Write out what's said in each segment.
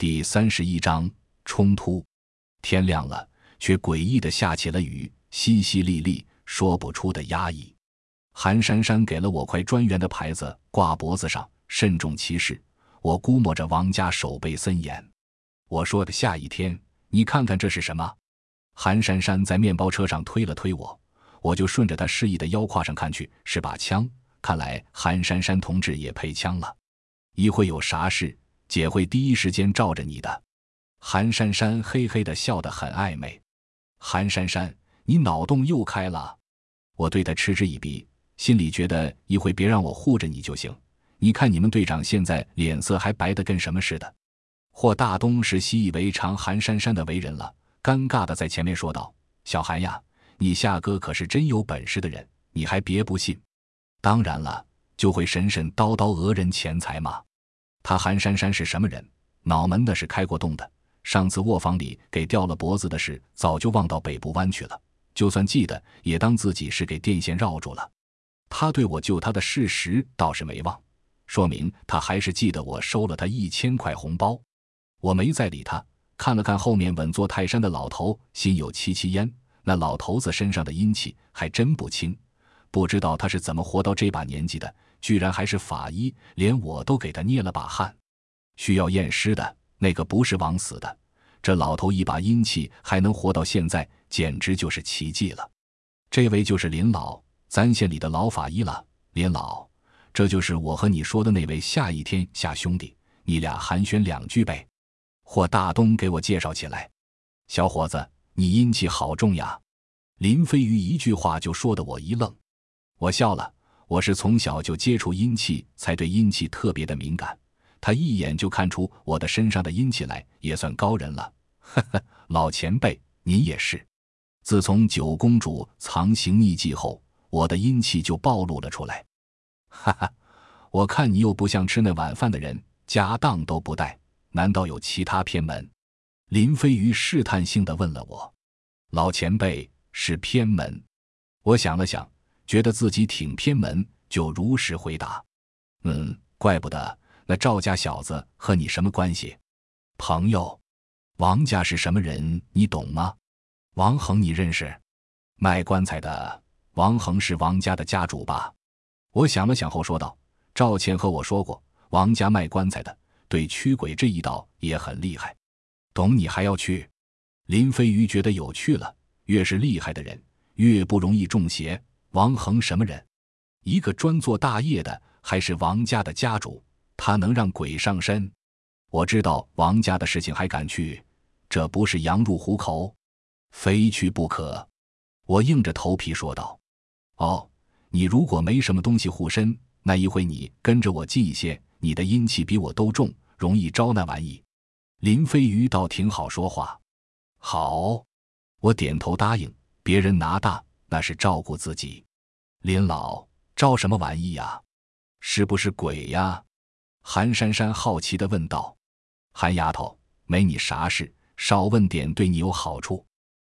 第三十一章冲突。天亮了，却诡异的下起了雨，淅淅沥沥，说不出的压抑。韩珊珊给了我块专员的牌子，挂脖子上，慎重其事。我估摸着王家守备森严。我说的下一天，你看看这是什么？韩珊珊在面包车上推了推我，我就顺着她示意的腰胯上看去，是把枪。看来韩珊珊同志也配枪了。一会有啥事？姐会第一时间罩着你的，韩珊珊嘿嘿的笑得很暧昧。韩珊珊，你脑洞又开了。我对他嗤之以鼻，心里觉得一会别让我护着你就行。你看你们队长现在脸色还白的跟什么似的。霍大东是习以为常韩珊珊的为人了，尴尬的在前面说道：“小韩呀，你夏哥可是真有本事的人，你还别不信。当然了，就会神神叨叨讹人钱财嘛。”他韩珊珊是什么人？脑门子是开过洞的。上次卧房里给掉了脖子的事，早就忘到北部湾去了。就算记得，也当自己是给电线绕住了。他对我救他的事实倒是没忘，说明他还是记得我收了他一千块红包。我没再理他，看了看后面稳坐泰山的老头，心有戚戚焉。那老头子身上的阴气还真不轻，不知道他是怎么活到这把年纪的。居然还是法医，连我都给他捏了把汗。需要验尸的那个不是枉死的，这老头一把阴气还能活到现在，简直就是奇迹了。这位就是林老，咱县里的老法医了。林老，这就是我和你说的那位夏一天夏兄弟，你俩寒暄两句呗。霍大东给我介绍起来。小伙子，你阴气好重呀！林飞鱼一句话就说的我一愣，我笑了。我是从小就接触阴气，才对阴气特别的敏感。他一眼就看出我的身上的阴气来，也算高人了。呵呵，老前辈，您也是。自从九公主藏形匿迹后，我的阴气就暴露了出来。哈哈，我看你又不像吃那晚饭的人，家当都不带，难道有其他偏门？林飞鱼试探性的问了我。老前辈是偏门。我想了想。觉得自己挺偏门，就如实回答：“嗯，怪不得那赵家小子和你什么关系？朋友？王家是什么人？你懂吗？王恒你认识？卖棺材的王恒是王家的家主吧？”我想了想后说道：“赵倩和我说过，王家卖棺材的对驱鬼这一道也很厉害。懂你还要去？”林飞鱼觉得有趣了，越是厉害的人，越不容易中邪。王恒什么人？一个专做大业的，还是王家的家主？他能让鬼上身？我知道王家的事情还敢去，这不是羊入虎口，非去不可。我硬着头皮说道：“哦，你如果没什么东西护身，那一会你跟着我近一些。你的阴气比我都重，容易招那玩意。”林飞鱼倒挺好说话。好，我点头答应。别人拿大。那是照顾自己，林老招什么玩意呀？是不是鬼呀？韩珊珊好奇的问道。韩丫头，没你啥事，少问点对你有好处。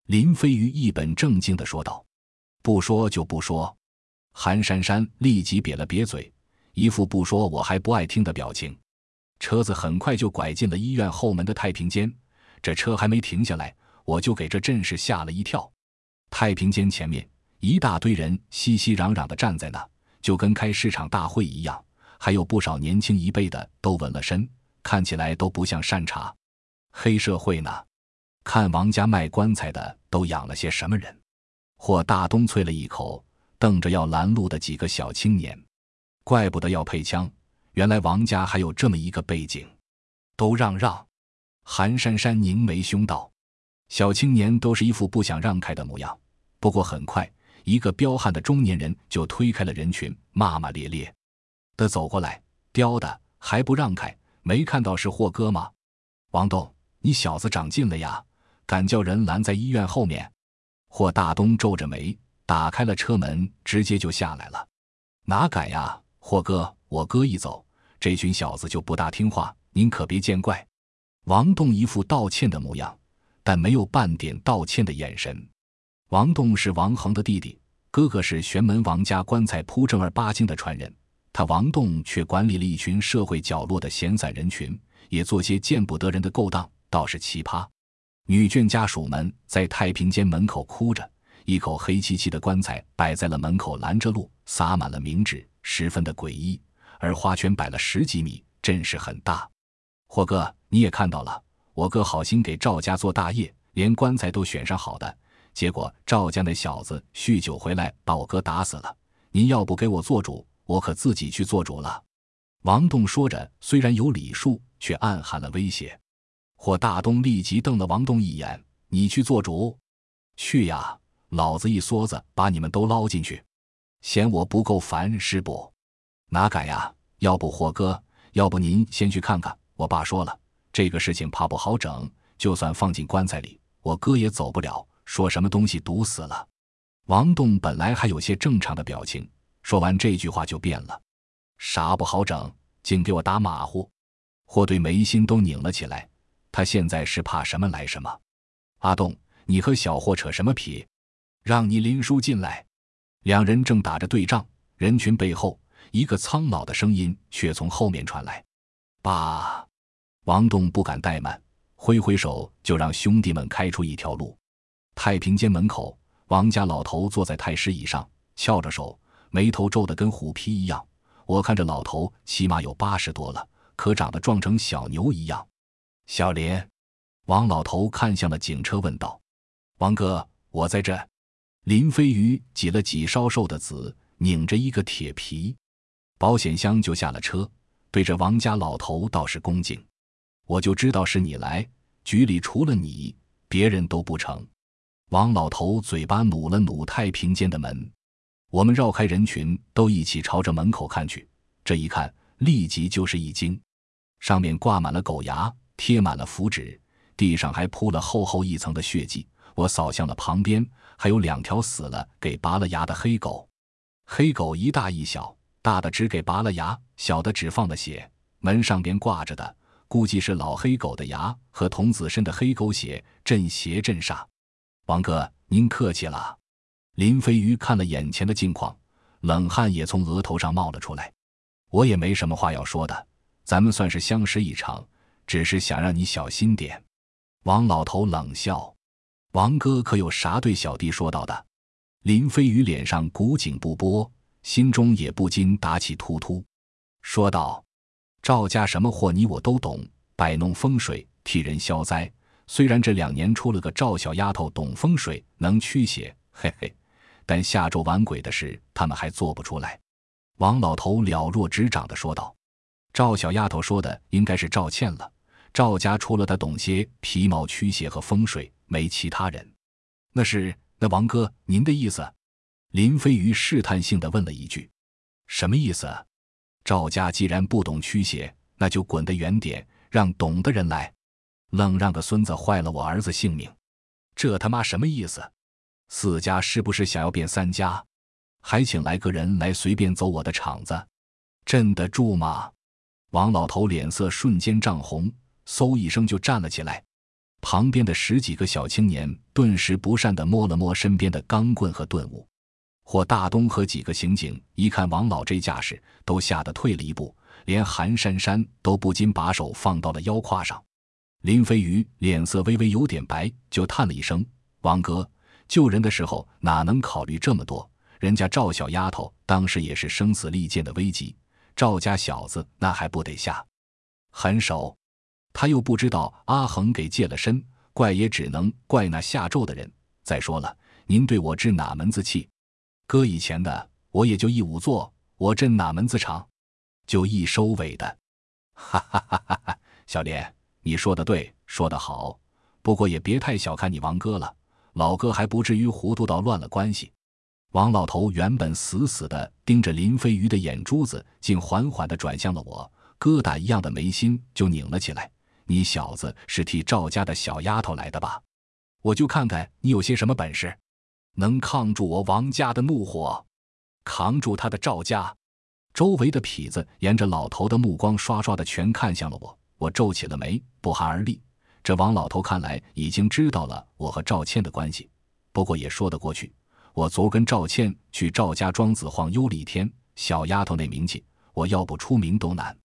林飞鱼一本正经的说道。不说就不说。韩珊珊立即瘪了瘪嘴，一副不说我还不爱听的表情。车子很快就拐进了医院后门的太平间，这车还没停下来，我就给这阵势吓了一跳。太平间前面一大堆人熙熙攘攘的站在那，就跟开市场大会一样，还有不少年轻一辈的都纹了身，看起来都不像善茬。黑社会呢？看王家卖棺材的都养了些什么人？霍大东啐了一口，瞪着要拦路的几个小青年，怪不得要配枪，原来王家还有这么一个背景。都让让！韩珊珊凝眉凶道：“小青年都是一副不想让开的模样。”不过很快，一个彪悍的中年人就推开了人群，骂骂咧咧的走过来：“刁的还不让开？没看到是霍哥吗？王栋，你小子长进了呀，敢叫人拦在医院后面？”霍大东皱着眉，打开了车门，直接就下来了：“哪敢呀，霍哥，我哥一走，这群小子就不大听话，您可别见怪。”王栋一副道歉的模样，但没有半点道歉的眼神。王栋是王恒的弟弟，哥哥是玄门王家棺材铺正儿八经的传人。他王栋却管理了一群社会角落的闲散人群，也做些见不得人的勾当，倒是奇葩。女眷家属们在太平间门口哭着，一口黑漆漆的棺材摆在了门口，拦着路，撒满了冥纸，十分的诡异。而花圈摆了十几米，阵势很大。霍哥，你也看到了，我哥好心给赵家做大业，连棺材都选上好的，结果赵家那小子酗酒回来，把我哥打死了。您要不给我做主，我可自己去做主了。王栋说着，虽然有礼数，却暗含了威胁。霍大东立即瞪了王栋一眼：“你去做主？去呀！老子一梭子把你们都捞进去，嫌我不够烦是不？哪敢呀！要不霍哥，要不您先去看看。我爸说了，这个事情怕不好整，就算放进棺材里，我哥也走不了。说什么东西毒死了？”王栋本来还有些正常的表情，说完这句话就变了：“啥不好整？竟给我打马虎！”霍对眉心都拧了起来。他现在是怕什么来什么。阿栋，你和小霍扯什么皮？让你林叔进来。两人正打着对仗，人群背后一个苍老的声音却从后面传来：“爸！”王栋不敢怠慢，挥挥手就让兄弟们开出一条路。太平间门口，王家老头坐在太师椅上，翘着手，眉头皱得跟虎皮一样。我看这老头起码有八十多了，可长得壮成小牛一样。小林，王老头看向了警车，问道：“王哥，我在这。”林飞鱼挤了挤稍瘦的子，拧着一个铁皮保险箱就下了车，对着王家老头倒是恭敬：“我就知道是你来，局里除了你，别人都不成。”王老头嘴巴努了努太平间的门，我们绕开人群，都一起朝着门口看去。这一看，立即就是一惊，上面挂满了狗牙。贴满了符纸，地上还铺了厚厚一层的血迹。我扫向了旁边，还有两条死了给拔了牙的黑狗。黑狗一大一小，大的只给拔了牙，小的只放了血。门上边挂着的，估计是老黑狗的牙和童子身的黑狗血，镇邪镇煞。王哥，您客气了。林飞鱼看了眼前的境况，冷汗也从额头上冒了出来。我也没什么话要说的，咱们算是相识一场。只是想让你小心点。王老头冷笑：“王哥可有啥对小弟说到的？”林飞鱼脸上古井不波，心中也不禁打起突突，说道：“赵家什么货，你我都懂，摆弄风水，替人消灾。虽然这两年出了个赵小丫头懂风水，能驱邪，嘿嘿，但下咒玩鬼的事，他们还做不出来。”王老头了若指掌的说道：“赵小丫头说的应该是赵倩了。”赵家除了她懂些皮毛驱邪和风水，没其他人。那是那王哥，您的意思？林飞鱼试探性的问了一句：“什么意思？”赵家既然不懂驱邪，那就滚得远点，让懂的人来。愣让个孙子坏了我儿子性命，这他妈什么意思？四家是不是想要变三家？还请来个人来随便走我的场子，镇得住吗？王老头脸色瞬间涨红。嗖一声就站了起来，旁边的十几个小青年顿时不善地摸了摸身边的钢棍和钝物。霍大东和几个刑警一看王老这架势，都吓得退了一步，连韩珊珊都不禁把手放到了腰胯上。林飞鱼脸色微微有点白，就叹了一声：“王哥，救人的时候哪能考虑这么多？人家赵小丫头当时也是生死利剑的危急，赵家小子那还不得下狠手？”他又不知道阿恒给借了身，怪也只能怪那下咒的人。再说了，您对我置哪门子气？搁以前的我也就一仵作，我镇哪门子场？就一收尾的。哈哈哈哈哈！小莲，你说的对，说得好。不过也别太小看你王哥了，老哥还不至于糊涂到乱了关系。王老头原本死死的盯着林飞鱼的眼珠子，竟缓缓的转向了我，疙瘩一样的眉心就拧了起来。你小子是替赵家的小丫头来的吧？我就看看你有些什么本事，能抗住我王家的怒火，扛住他的赵家。周围的痞子沿着老头的目光刷刷的全看向了我，我皱起了眉，不寒而栗。这王老头看来已经知道了我和赵倩的关系，不过也说得过去。我昨跟赵倩去赵家庄子晃悠了一天，小丫头那名气，我要不出名都难。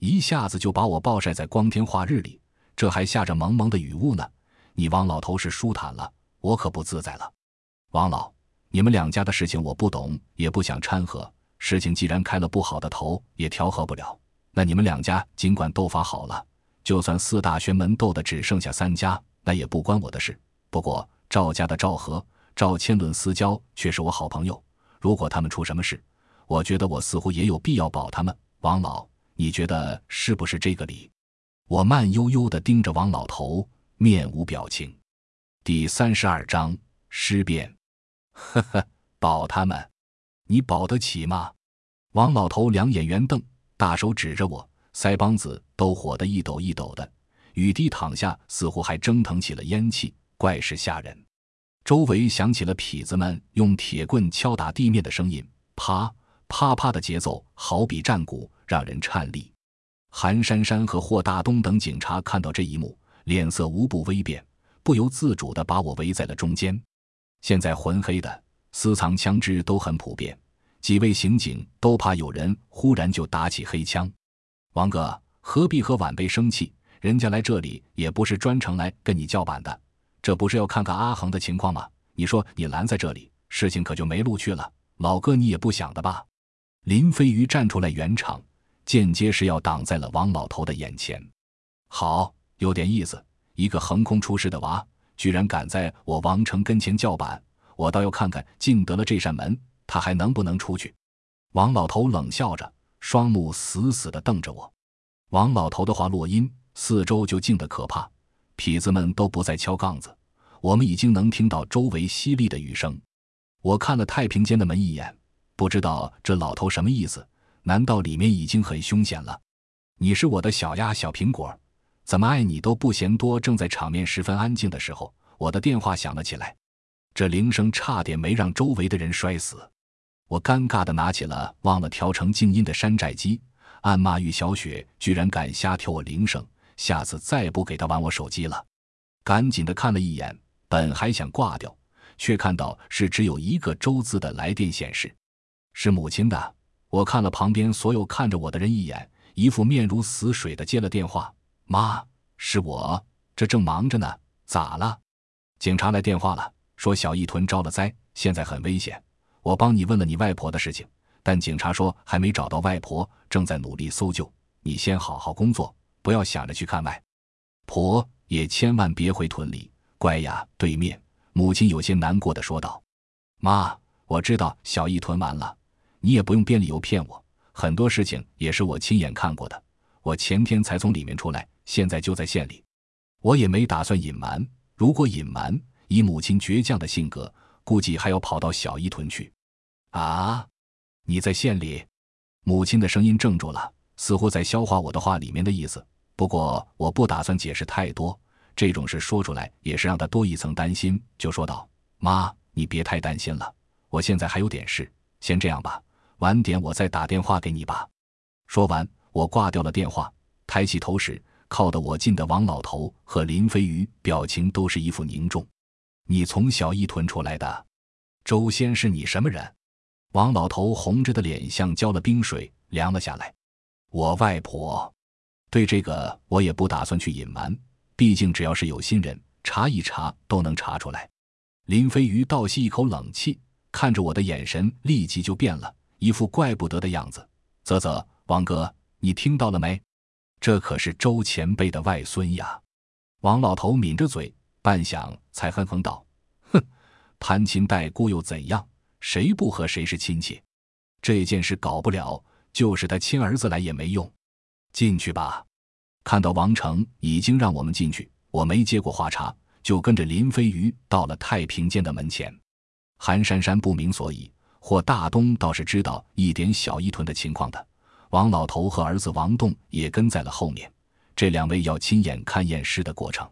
一下子就把我暴晒在光天化日里，这还下着蒙蒙的雨雾呢。你王老头是舒坦了，我可不自在了。王老，你们两家的事情我不懂，也不想掺和。事情既然开了不好的头，也调和不了。那你们两家尽管斗法好了，就算四大玄门斗的只剩下三家，那也不关我的事。不过赵家的赵和、赵千伦私交却是我好朋友，如果他们出什么事，我觉得我似乎也有必要保他们。王老，你觉得是不是这个理？我慢悠悠地盯着王老头。面无表情。第三十二章尸变。呵呵，保他们，你保得起吗？王老头两眼圆瞪，大手指着我，腮帮子都火得一抖一抖的。雨滴躺下，似乎还蒸腾起了烟气，怪是吓人。周围响起了痞子们用铁棍敲打地面的声音，啪啪啪的节奏，好比战鼓，让人颤栗。韩珊珊和霍大东等警察看到这一幕。脸色无不微变，不由自主地把我围在了中间。现在浑黑的私藏枪支都很普遍，几位刑警都怕有人忽然就打起黑枪。王哥，何必和晚辈生气？人家来这里也不是专程来跟你叫板的，这不是要看看阿恒的情况吗？你说你拦在这里，事情可就没路去了。老哥，你也不想的吧？林飞鱼站出来圆场，间接是要挡在了王老头的眼前。好。有点意思，一个横空出世的娃，居然敢在我王成跟前叫板，我倒要看看进得了这扇门，他还能不能出去。王老头冷笑着，双目死死地瞪着我。王老头的话落音，四周就静得可怕，痞子们都不再敲杠子，我们已经能听到周围淅沥的雨声。我看了太平间的门一眼，不知道这老头什么意思？难道里面已经很凶险了？你是我的小鸭小苹果。怎么爱你都不嫌多。正在场面十分安静的时候，我的电话响了起来，这铃声差点没让周围的人摔死。我尴尬地拿起了忘了调成静音的山寨机，暗骂玉小雪居然敢瞎调我铃声，下次再不给她玩我手机了。赶紧的看了一眼，本还想挂掉，却看到是只有一个周字的来电显示，是母亲的。我看了旁边所有看着我的人一眼，一副面如死水的接了电话。妈，是我，这正忙着呢。咋了？警察来电话了，说小义屯招了灾，现在很危险。我帮你问了你外婆的事情，但警察说还没找到外婆，正在努力搜救。你先好好工作，不要想着去看外婆，也千万别回屯里。乖呀。对面，母亲有些难过的说道：“妈，我知道小义屯完了，你也不用编理由骗我，很多事情也是我亲眼看过的。我前天才从里面出来。”现在就在县里，我也没打算隐瞒。如果隐瞒，以母亲倔强的性格，估计还要跑到小伊屯去。啊，你在县里？母亲的声音怔住了，似乎在消化我的话里面的意思。不过我不打算解释太多，这种事说出来也是让他多一层担心，就说道：“妈，你别太担心了，我现在还有点事，先这样吧，晚点我再打电话给你吧。”说完，我挂掉了电话，抬起头时。靠得我近的王老头和林飞鱼表情都是一副凝重。你从小一屯出来的，周先是你什么人？王老头红着的脸像浇了冰水，凉了下来。我外婆。对这个我也不打算去隐瞒，毕竟只要是有心人，查一查都能查出来。林飞鱼倒吸一口冷气，看着我的眼神立即就变了，一副怪不得的样子。啧啧，王哥，你听到了没？这可是周前辈的外孙呀！王老头抿着嘴，半晌才哼哼道：“哼，攀亲带故又怎样？谁不和谁是亲戚？这件事搞不了，就是他亲儿子来也没用。进去吧。”看到王成已经让我们进去，我没接过话茬，就跟着林飞鱼到了太平间的门前。韩珊珊不明所以，或大东倒是知道一点小一屯的情况的。王老头和儿子王栋也跟在了后面，这两位要亲眼看验尸的过程。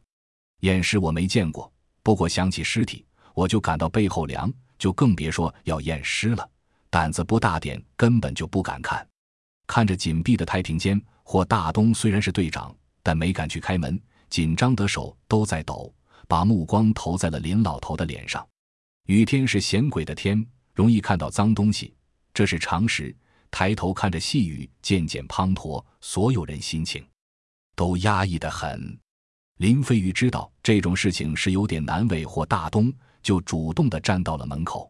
验尸我没见过，不过想起尸体，我就感到背后凉，就更别说要验尸了。胆子不大点，根本就不敢看。看着紧闭的太平间，霍大东虽然是队长，但没敢去开门，紧张的手都在抖，把目光投在了林老头的脸上。雨天是显鬼的天，容易看到脏东西，这是常识。抬头看着细雨渐渐滂沱，所有人心情都压抑得很。林飞鱼知道这种事情是有点难为霍大东，就主动地站到了门口。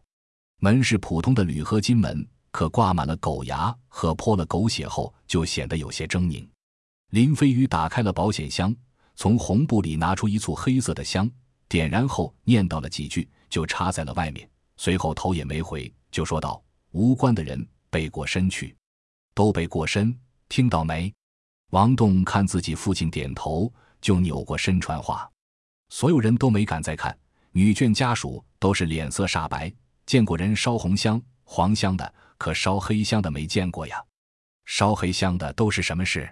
门是普通的铝合金门，可挂满了狗牙和泼了狗血后，就显得有些狰狞。林飞宇打开了保险箱，从红布里拿出一簇黑色的香，点燃后念叨了几句，就插在了外面。随后头也没回，就说道：“无关的人背过身去，都背过身，听到没？”王栋看自己父亲点头，就扭过身传话。所有人都没敢再看，女眷家属都是脸色煞白。见过人烧红香、黄香的，可烧黑香的没见过呀。烧黑香的都是什么事？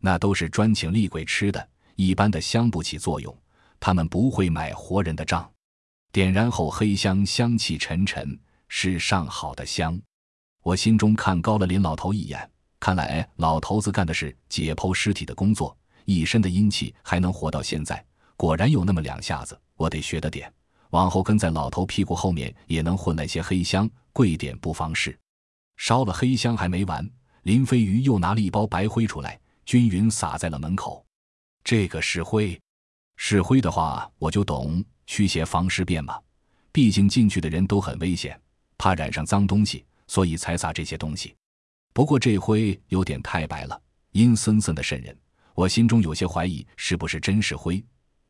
那都是专请厉鬼吃的，一般的香不起作用，他们不会买活人的账。点燃后，黑香香气沉沉，是上好的香。我心中看高了林老头一眼，看来老头子干的是解剖尸体的工作，一身的阴气还能活到现在，果然有那么两下子，我得学着点，往后跟在老头屁股后面也能混那些黑香，贵点不妨事。烧了黑香还没完，林飞鱼又拿了一包白灰出来。均匀撒在了门口，这个是灰，是灰的话我就懂，驱邪防尸便嘛。毕竟进去的人都很危险，怕染上脏东西，所以才撒这些东西。不过这灰有点太白了，阴森森的渗人，我心中有些怀疑是不是真是灰。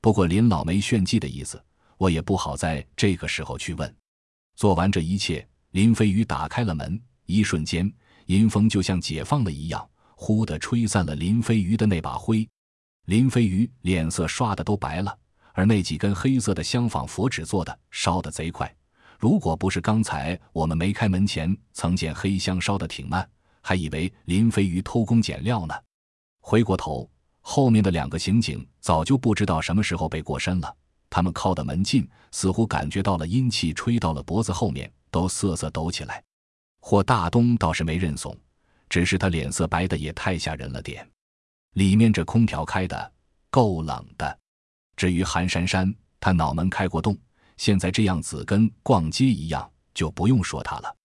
不过林老没炫技的意思，我也不好在这个时候去问。做完这一切，林飞宇打开了门，一瞬间阴风就像解放了一样。忽地吹散了林飞鱼的那把灰，林飞鱼脸色刷的都白了，而那几根黑色的香仿佛纸做的，烧得贼快。如果不是刚才我们没开门前曾见黑香烧得挺慢，还以为林飞鱼偷工减料呢。回过头，后面的两个刑警早就不知道什么时候被过身了，他们靠得门近，似乎感觉到了阴气吹到了脖子后面，都瑟瑟抖起来。霍大东倒是没认怂。只是他脸色白的也太吓人了点，里面这空调开的够冷的。至于韩珊珊，她脑门开过洞，现在这样子跟逛街一样，就不用说她了。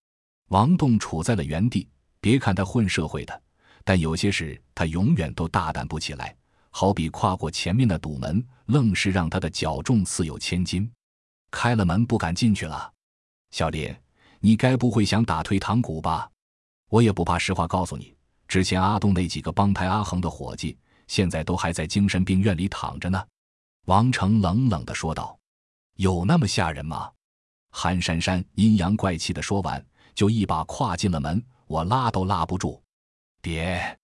王栋处在了原地，别看他混社会的，但有些事他永远都大胆不起来。好比跨过前面的堵门，愣是让他的脚重似有千斤。开了门不敢进去了，小林，你该不会想打退堂鼓吧？我也不怕，实话告诉你，之前阿东那几个帮派阿恒的伙计，现在都还在精神病院里躺着呢。”王成冷冷的说道。“有那么吓人吗？”韩珊珊阴阳怪气的说完，就一把跨进了门，我拉都拉不住。别！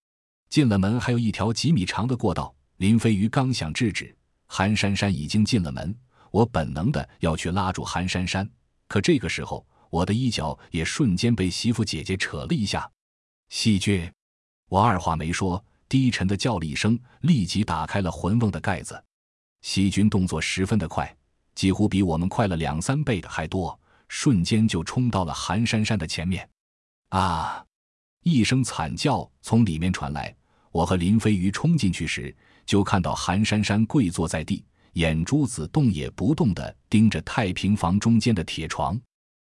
进了门还有一条几米长的过道，林飞鱼刚想制止，韩珊珊已经进了门。我本能的要去拉住韩珊珊，可这个时候。我的衣角也瞬间被媳妇姐姐扯了一下，细菌！我二话没说，低沉的叫了一声，立即打开了魂瓮的盖子。细菌动作十分的快，几乎比我们快了两三倍的还多，瞬间就冲到了韩珊珊的前面。啊！一声惨叫从里面传来。我和林飞鱼冲进去时，就看到韩珊珊跪坐在地，眼珠子动也不动地盯着太平房中间的铁床。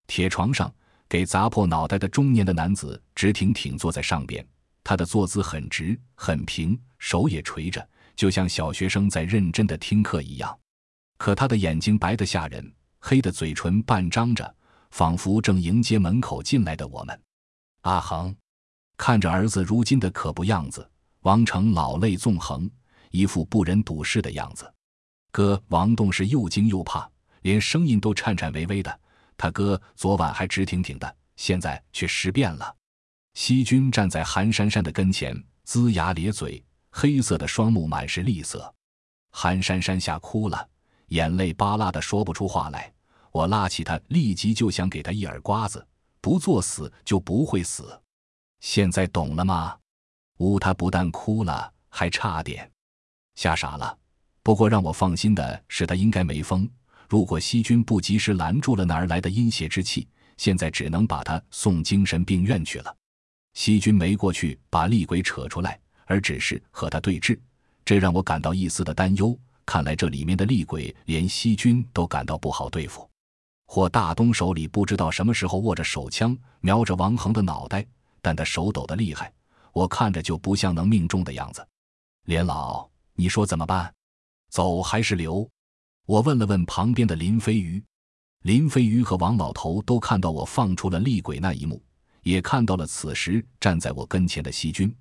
铁床上，给砸破脑袋的中年的男子直挺挺坐在上边，他的坐姿很直很平，手也垂着，就像小学生在认真的听课一样。可他的眼睛白得吓人，黑的嘴唇半张着，仿佛正迎接门口进来的我们。阿恒看着儿子如今的可怖样子，王成老泪纵横，一副不忍睹视的样子。哥王栋是又惊又怕，连声音都颤颤巍巍的。他哥昨晚还直挺挺的，现在却尸变了。西军站在韩珊珊的跟前，龇牙咧嘴，黑色的双目满是厉色。韩珊珊吓哭了，眼泪巴拉的说不出话来。我拉起他，立即就想给他一耳刮子，不作死就不会死。现在懂了吗？呜，他不但哭了，还差点吓傻了。不过让我放心的是，他应该没疯。如果西军不及时拦住了哪儿来的阴邪之气，现在只能把他送精神病院去了。西军没过去把厉鬼扯出来，而只是和他对峙，这让我感到一丝的担忧。看来这里面的厉鬼连西军都感到不好对付。霍大东手里不知道什么时候握着手枪，瞄着王恒的脑袋，但他手抖得厉害，我看着就不像能命中的样子。连老，你说怎么办？走还是留？我问了问旁边的林飞鱼。林飞鱼和王老头都看到我放出了厉鬼那一幕，也看到了此时站在我跟前的细菌。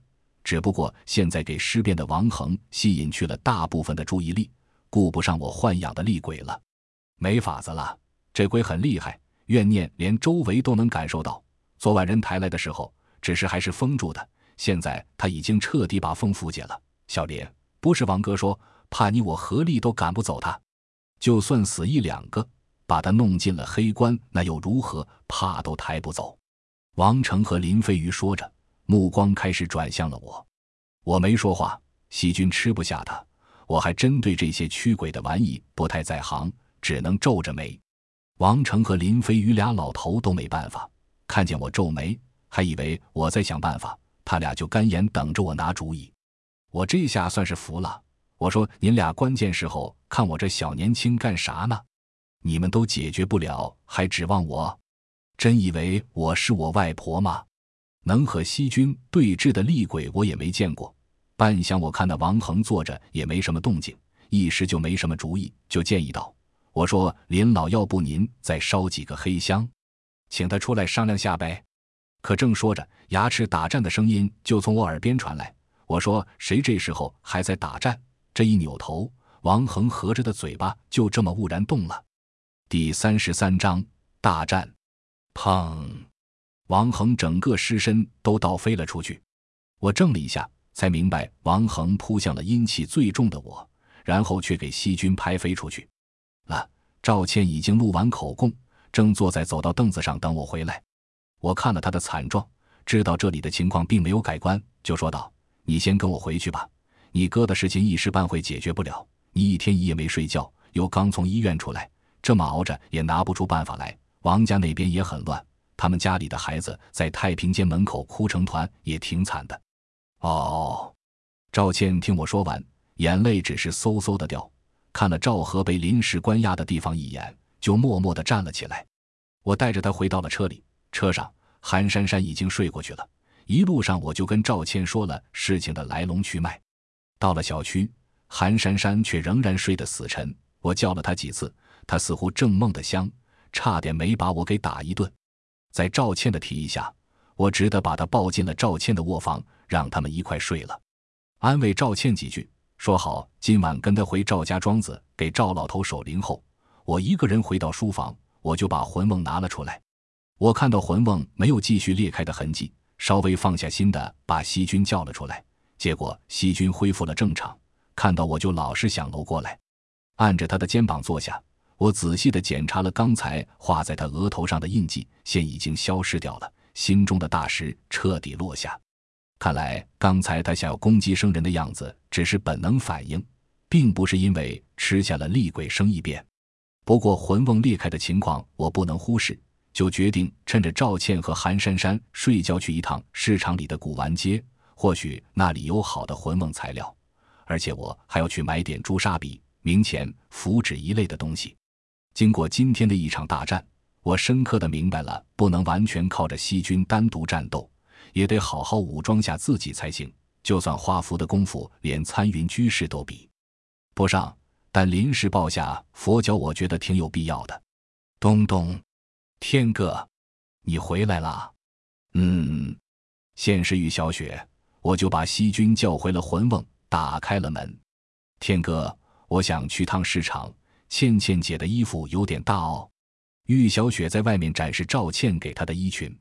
只不过现在给尸变的王恒吸引去了大部分的注意力，顾不上我豢养的厉鬼了。没法子了，这鬼很厉害，怨念连周围都能感受到。昨晚人抬来的时候，只是还是封住的，现在他已经彻底把封符解了。小林，不是王哥说，怕你我合力都赶不走他，就算死一两个，把他弄进了黑棺，那又如何？怕都抬不走。王成和林飞鱼说着。目光开始转向了我，我没说话。细菌吃不下他，我还真对这些驱鬼的玩意不太在行，只能皱着眉。王成和林飞鱼俩老头都没办法，看见我皱眉，还以为我在想办法，他俩就干眼等着我拿主意。我这下算是服了。我说：“您俩关键时候看我这小年轻干啥呢？你们都解决不了，还指望我？真以为我是我外婆吗？”能和西军对峙的厉鬼我也没见过，半晌我看那王恒坐着也没什么动静，一时就没什么主意，就建议道：“我说林老，要不您再烧几个黑香，请他出来商量下呗。”可正说着，牙齿打颤的声音就从我耳边传来。我说：“谁这时候还在打颤？”这一扭头，王恒合着的嘴巴就这么兀然动了。第三十三章大战，砰！王恒整个尸身都倒飞了出去，我怔了一下，才明白王恒扑向了阴气最重的我，然后却给西军拍飞出去了。赵倩已经录完口供，正坐在走到凳子上等我回来。我看了他的惨状，知道这里的情况并没有改观，就说道：“你先跟我回去吧，你哥的事情一时半会解决不了。你一天一夜没睡觉，又刚从医院出来，这么熬着也拿不出办法来。王家那边也很乱。”他们家里的孩子在太平间门口哭成团，也挺惨的。哦，赵倩听我说完，眼泪只是嗖嗖的掉，看了赵和被临时关押的地方一眼，就默默的站了起来。我带着他回到了车里，车上韩珊珊已经睡过去了。一路上我就跟赵倩说了事情的来龙去脉。到了小区，韩珊珊却仍然睡得死沉。我叫了她几次，她似乎正梦得香，差点没把我给打一顿。在赵倩的提议下，我只得把她抱进了赵倩的卧房，让他们一块睡了，安慰赵倩几句，说好今晚跟她回赵家庄子给赵老头守灵后，我一个人回到书房，我就把魂梦拿了出来。我看到魂瓮没有继续裂开的痕迹，稍微放下心的把西君叫了出来，结果西君恢复了正常，看到我就老是想搂过来，按着他的肩膀坐下。我仔细的检查了刚才画在他额头上的印记，现已经消失掉了。心中的大石彻底落下。看来刚才他想要攻击生人的样子，只是本能反应，并不是因为吃下了厉鬼生异变。不过魂瓮裂开的情况我不能忽视，就决定趁着赵倩和韩珊珊睡觉去一趟市场里的古玩街，或许那里有好的魂梦材料。而且我还要去买点朱砂笔、冥钱、符纸一类的东西。经过今天的一场大战，我深刻的明白了，不能完全靠着西军单独战斗，也得好好武装下自己才行。就算画符的功夫连参云居士都比不上，但临时抱下佛脚，我觉得挺有必要的。东东，天哥，你回来了。嗯，现实与小雪，我就把西君叫回了魂瓮，打开了门。天哥，我想去趟市场。倩倩姐的衣服有点大哦。玉小雪在外面展示赵倩给她的衣裙，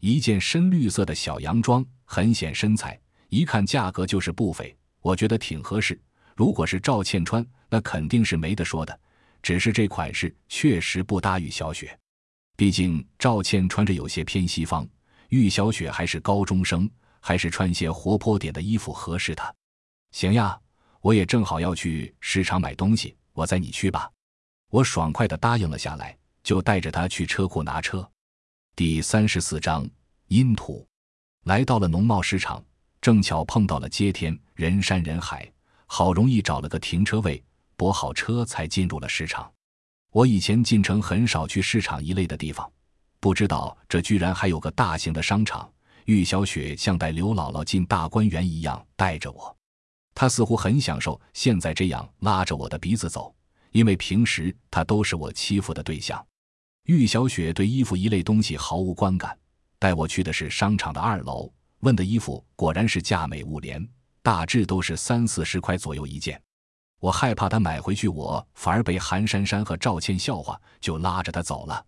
一件深绿色的小洋装，很显身材，一看价格就是不菲，我觉得挺合适。如果是赵倩穿，那肯定是没得说的。只是这款式确实不搭玉小雪，毕竟赵倩穿着有些偏西方，玉小雪还是高中生，还是穿些活泼点的衣服合适她。行呀，我也正好要去市场买东西。我载你去吧，我爽快的答应了下来，就带着他去车库拿车。第三十四章阴土，来到了农贸市场，正巧碰到了接天，人山人海，好容易找了个停车位，泊好车才进入了市场。我以前进城很少去市场一类的地方，不知道这居然还有个大型的商场，玉小雪像带刘姥姥进大观园一样带着我，她似乎很享受现在这样拉着我的鼻子走，因为平时她都是我欺负的对象。玉小雪对衣服一类东西毫无观感，带我去的是商场的二楼，问的衣服果然是价美物廉，大致都是三四十块左右一件。我害怕她买回去，我反而被韩珊珊和赵倩笑话，就拉着她走了。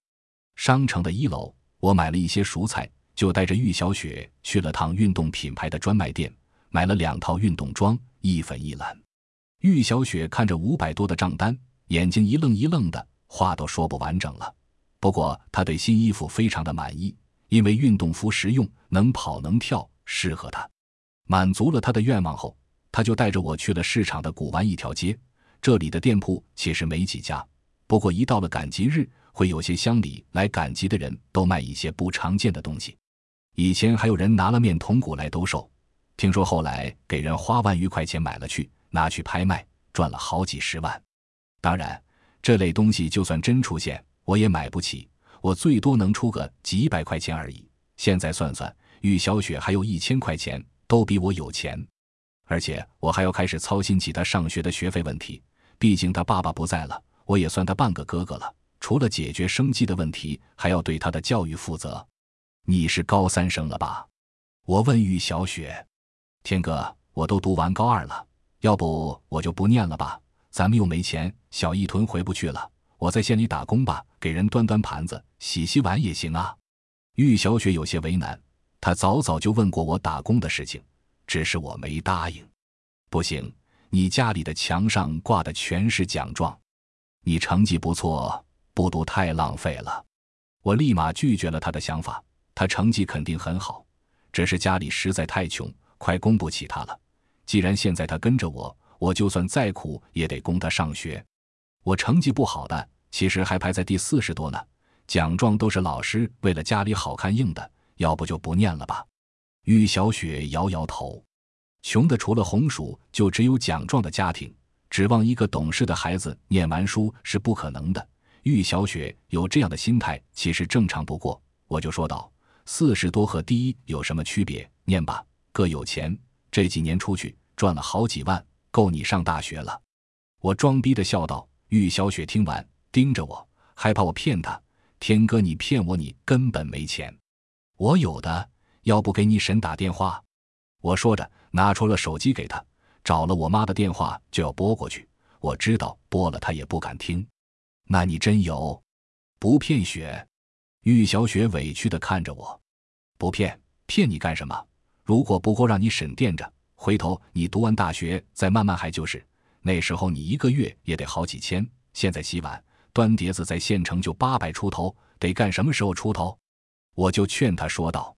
商城的一楼，我买了一些蔬菜。就带着玉小雪去了趟运动品牌的专卖店，买了两套运动装，一粉一蓝。玉小雪看着五百多的账单，眼睛一愣一愣的，话都说不完整了。不过她对新衣服非常的满意，因为运动服实用，能跑能跳，适合她。满足了她的愿望后，他就带着我去了市场的古玩一条街。这里的店铺其实没几家，不过一到了赶集日，会有些乡里来赶集的人都卖一些不常见的东西。以前还有人拿了面铜鼓来兜售，听说后来给人花万余块钱买了去，拿去拍卖，赚了好几十万。当然，这类东西就算真出现，我也买不起，我最多能出个几百块钱而已。现在算算，玉小雪还有一千块钱，都比我有钱，而且我还要开始操心起她上学的学费问题。毕竟她爸爸不在了，我也算她半个哥哥了。除了解决生计的问题，还要对她的教育负责。你是高三生了吧？我问玉小雪。天哥，我都读完高二了，要不我就不念了吧？咱们又没钱，小一屯回不去了，我在县里打工吧，给人端端盘子、洗洗碗也行啊。玉小雪有些为难，她早早就问过我打工的事情，只是我没答应。不行，你家里的墙上挂的全是奖状，你成绩不错，不读太浪费了。我立马拒绝了他的想法。他成绩肯定很好，只是家里实在太穷，快供不起他了。既然现在他跟着我，我就算再苦也得供他上学。我成绩不好的，其实还排在第四十多呢。奖状都是老师为了家里好看印的，要不就不念了吧。玉小雪摇摇头，穷的除了红薯就只有奖状的家庭，指望一个懂事的孩子念完书是不可能的。玉小雪有这样的心态，其实正常不过。我就说道。四十多和第一有什么区别？念吧，各有钱。这几年出去赚了好几万，够你上大学了。我装逼的笑道。玉小雪听完，盯着我，害怕我骗她。天哥，你骗我，你根本没钱。我有的，要不给你婶打电话。我说着，拿出了手机给她，找了我妈的电话就要拨过去。我知道拨了她也不敢听。那你真有，不骗雪。玉小雪委屈的看着我，不骗，骗你干什么？如果不够，让你婶垫着，回头你读完大学再慢慢还就是。那时候你一个月也得好几千，现在洗碗、端碟子在县城就八百出头，得干什么时候出头？我就劝他说道：“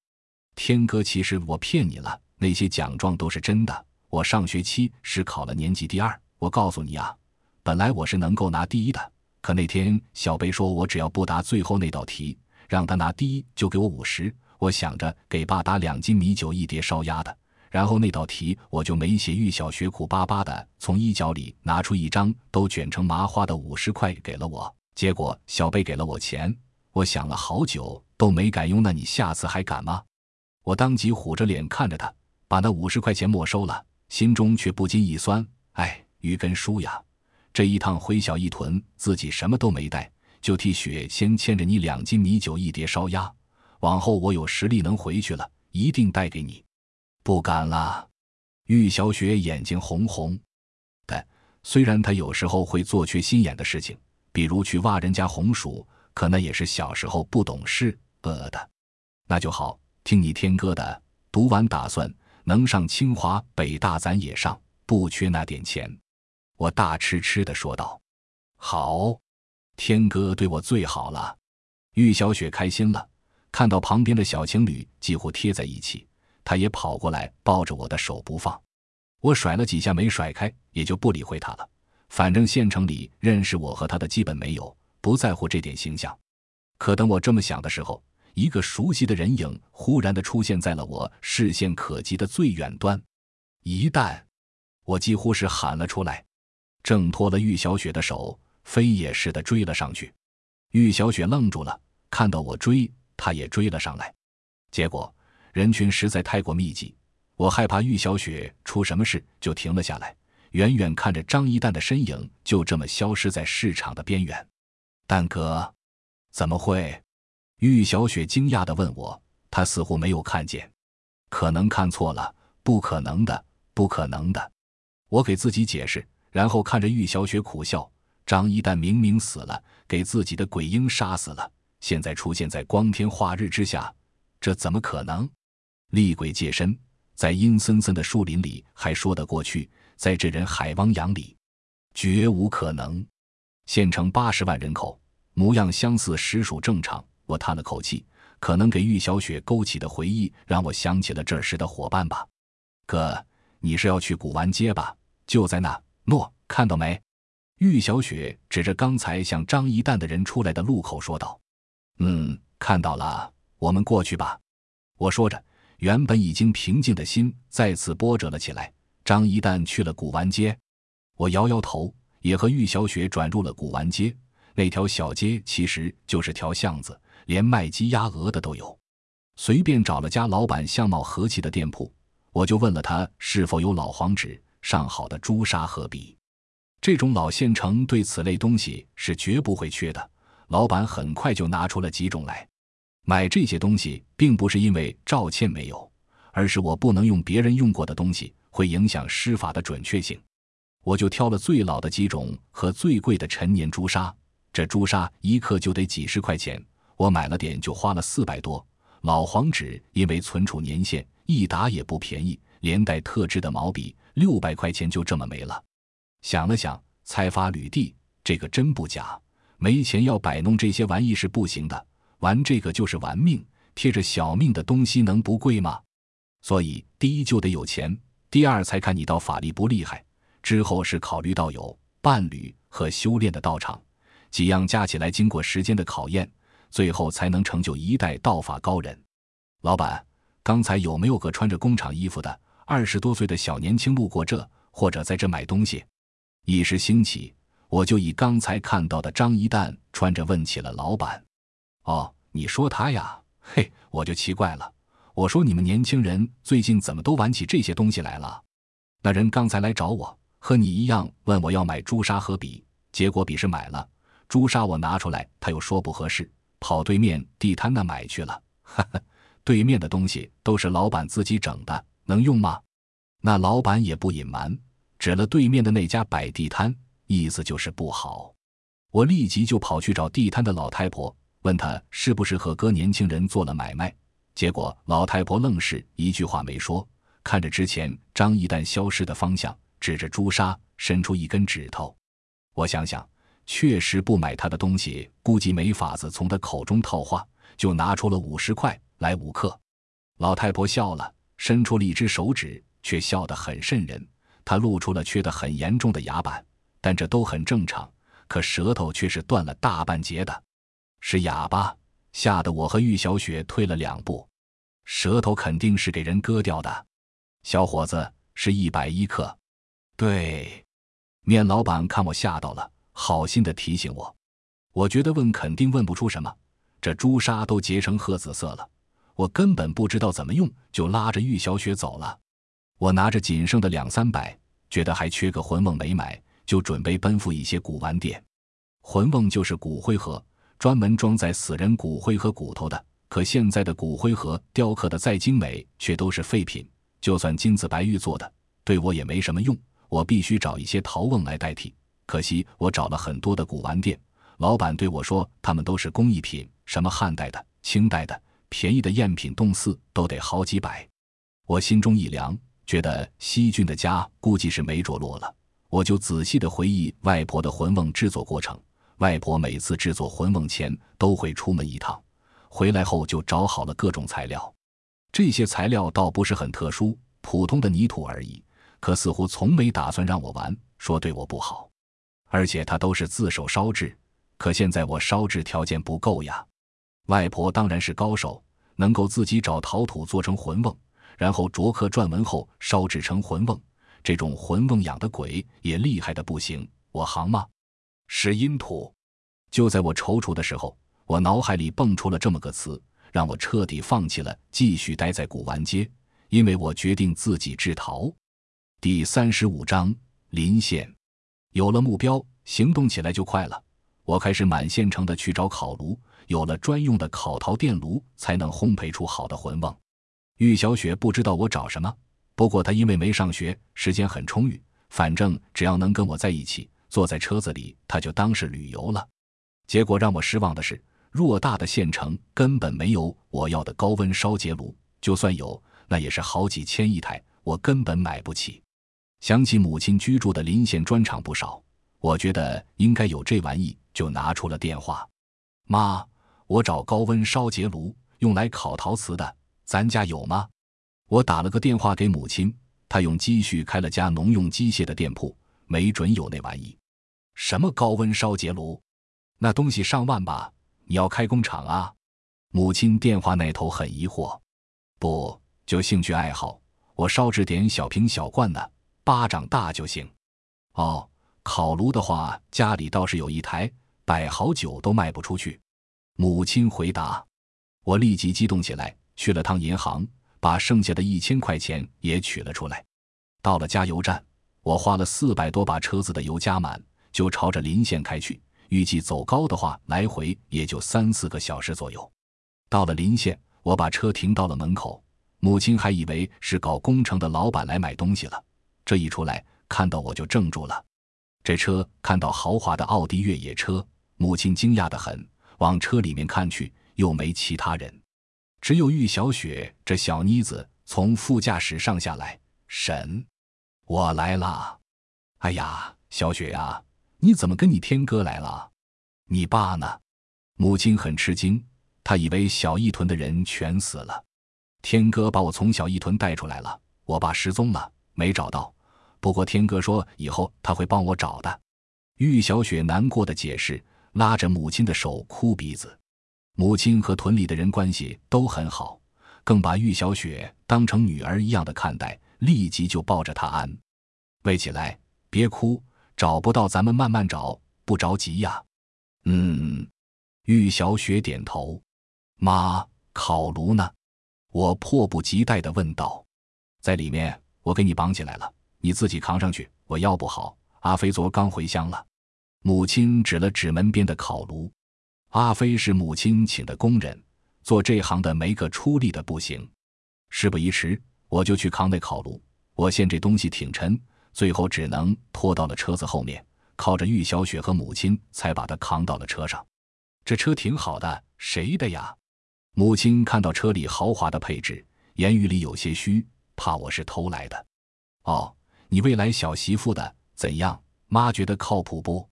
天哥，其实我骗你了，那些奖状都是真的。我上学期是考了年级第二，我告诉你啊，本来我是能够拿第一的，可那天小贝说我只要不答最后那道题。”让他拿第一就给我五十，我想着给爸打两斤米酒一碟烧鸭的，然后那道题我就没写。玉小学苦巴巴的从衣角里拿出一张都卷成麻花的五十块给了我，结果小贝给了我钱，我想了好久都没敢用。那你下次还敢吗？我当即虎着脸看着他，把那五十块钱没收了，心中却不禁一酸。哎，于根叔呀，这一趟回小一屯，自己什么都没带。就替雪先欠着你两斤米酒一碟烧鸭，往后我有实力能回去了，一定带给你。不敢了，玉小雪眼睛红红的。虽然她有时候会做缺心眼的事情，比如去挖人家红薯，可那也是小时候不懂事呃的。那就好，听你天哥的，读完打算能上清华北大，咱也上，不缺那点钱。我大吃吃的说道：“好。”天哥对我最好了，玉小雪开心了，看到旁边的小情侣几乎贴在一起，她也跑过来抱着我的手不放。我甩了几下没甩开，也就不理会她了。反正县城里认识我和她的基本没有，不在乎这点形象。可等我这么想的时候，一个熟悉的人影忽然的出现在了我视线可及的最远端。一旦，我几乎是喊了出来，挣脱了玉小雪的手。飞也似的追了上去，玉小雪愣住了，看到我追，她也追了上来。结果人群实在太过密集，我害怕玉小雪出什么事，就停了下来，远远看着张一蛋的身影就这么消失在市场的边缘。蛋哥，怎么会？玉小雪惊讶地问我，她似乎没有看见，可能看错了，不可能的，不可能的。我给自己解释，然后看着玉小雪苦笑。张一丹明明死了，给自己的鬼婴杀死了，现在出现在光天化日之下，这怎么可能？厉鬼借身，在阴森森的树林里还说得过去，在这人海汪洋里，绝无可能。县城八十万人口，模样相似，实属正常。我叹了口气，可能给玉小雪勾起的回忆，让我想起了这时的伙伴吧。哥，你是要去古玩街吧？就在那，诺，看到没？玉小雪指着刚才向张一蛋的人出来的路口说道：“嗯，看到了，我们过去吧。”我说着，原本已经平静的心再次波折了起来。张一蛋去了古玩街，我摇摇头，也和玉小雪转入了古玩街。那条小街其实就是条巷子，连卖鸡鸭鹅的都有。随便找了家老板相貌和气的店铺，我就问了他是否有老黄纸上好的朱砂和笔。这种老县城对此类东西是绝不会缺的。老板很快就拿出了几种来。买这些东西并不是因为赵倩没有，而是我不能用别人用过的东西，会影响施法的准确性。我就挑了最老的几种和最贵的陈年朱砂。这朱砂一克就得几十块钱，我买了点就花了四百多。老黄纸因为存储年限，一打也不便宜，连带特制的毛笔，六百块钱就这么没了。想了想，才发吕地，这个真不假。没钱要摆弄这些玩意是不行的，玩这个就是玩命，贴着小命的东西能不贵吗？所以第一就得有钱，第二才看你道法力不厉害，之后是考虑到有伴侣和修炼的道场，几样加起来，经过时间的考验，最后才能成就一代道法高人。老板，刚才有没有个穿着工厂衣服的二十多岁的小年轻路过这，或者在这买东西？一时兴起，我就以刚才看到的张一蛋穿着问起了老板：“哦，你说他呀？嘿，我就奇怪了。我说你们年轻人最近怎么都玩起这些东西来了？那人刚才来找我，和你一样问我要买朱砂和笔，结果笔是买了，朱砂我拿出来，他又说不合适，跑对面地摊那买去了。哈哈，对面的东西都是老板自己整的，能用吗？那老板也不隐瞒。”指了对面的那家摆地摊，意思就是不好。我立即就跑去找地摊的老太婆，问她是不是和哥年轻人做了买卖。结果老太婆愣是一句话没说，看着之前张一蛋消失的方向，指着朱砂，伸出一根指头。我想想，确实不买他的东西，估计没法子从他口中套话，就拿出了五十块来五克。老太婆笑了，伸出了一只手指，却笑得很瘆人。他露出了缺得很严重的牙板，但这都很正常。可舌头却是断了大半截的，是哑巴，吓得我和玉小雪退了两步。舌头肯定是给人割掉的。小伙子，是一百一克。对，面老板看我吓到了，好心的提醒我。我觉得问肯定问不出什么，这朱砂都结成褐紫色了，我根本不知道怎么用，就拉着玉小雪走了。我拿着仅剩的两三百，觉得还缺个魂瓮没买，就准备奔赴一些古玩店。魂瓮就是骨灰盒，专门装载死人骨灰和骨头的。可现在的骨灰盒雕刻的再精美，却都是废品，就算金子白玉做的，对我也没什么用。我必须找一些陶瓮来代替。可惜我找了很多的古玩店，老板对我说，他们都是工艺品，什么汉代的、清代的，便宜的赝品动四都得好几百。我心中一凉。觉得西俊的家估计是没着落了，我就仔细的回忆外婆的魂瓮制作过程。外婆每次制作魂瓮前都会出门一趟，回来后就找好了各种材料。这些材料倒不是很特殊，普通的泥土而已。可似乎从没打算让我玩，说对我不好。而且他都是自手烧制，可现在我烧制条件不够呀。外婆当然是高手，能够自己找陶土做成魂瓮。然后琢刻篆文后烧制成魂瓮，这种魂瓮养的鬼也厉害的不行。我行吗？是阴土。就在我踌躇的时候，我脑海里蹦出了这么个词，让我彻底放弃了继续待在古玩街，因为我决定自己制陶。第三十五章临县，有了目标，行动起来就快了。我开始满县城的去找烤炉，有了专用的烤陶电炉，才能烘焙出好的魂瓮。玉小雪不知道我找什么，不过她因为没上学，时间很充裕，反正只要能跟我在一起，坐在车子里，她就当是旅游了。结果让我失望的是，偌大的县城根本没有我要的高温烧结炉，就算有，那也是好几千一台，我根本买不起。想起母亲居住的临县砖厂不少，我觉得应该有这玩意。就拿出了电话，妈，我找高温烧结炉，用来烤陶瓷的，咱家有吗？我打了个电话给母亲，她用积蓄开了家农用机械的店铺，没准有那玩意。什么高温烧结炉？那东西上万吧？你要开工厂啊？母亲电话那头很疑惑。不，就兴趣爱好，我烧制点小瓶小罐的，巴掌大就行。哦，烤炉的话，家里倒是有一台。摆好久都卖不出去，母亲回答。我立即激动起来，去了趟银行，把剩下的一千块钱也取了出来。到了加油站，我花了四百多把车子的油加满，就朝着临县开去。预计走高的话，来回也就三四个小时左右。到了临县，我把车停到了门口，母亲还以为是搞工程的老板来买东西了。这一出来，看到我就怔住了。这车看到豪华的奥迪越野车。母亲惊讶的很，往车里面看去，又没其他人，只有玉小雪这小妮子从副驾驶上下来。婶，我来了。哎呀，小雪呀，你怎么跟你天哥来了？你爸呢？母亲很吃惊，她以为小义屯的人全死了。天哥把我从小义屯带出来了，我爸失踪了，没找到。不过天哥说以后他会帮我找的。玉小雪难过的解释。拉着母亲的手哭鼻子，母亲和屯里的人关系都很好，更把玉小雪当成女儿一样的看待，立即就抱着她安慰起来：“别哭，找不到咱们慢慢找，不着急呀。”嗯，玉小雪点头。妈，烤炉呢？我迫不及待地问道。在里面，我给你绑起来了，你自己扛上去。我腰不好，阿飞昨刚回乡了。母亲指了指门边的烤炉，阿飞是母亲请的工人，做这行的没个出力的不行。事不宜迟，我就去扛那烤炉。我见这东西挺沉，最后只能拖到了车子后面，靠着玉小雪和母亲才把它扛到了车上。这车挺好的，谁的呀？母亲看到车里豪华的配置，言语里有些虚，怕我是偷来的。哦，你未来小媳妇的怎样？妈觉得靠谱不？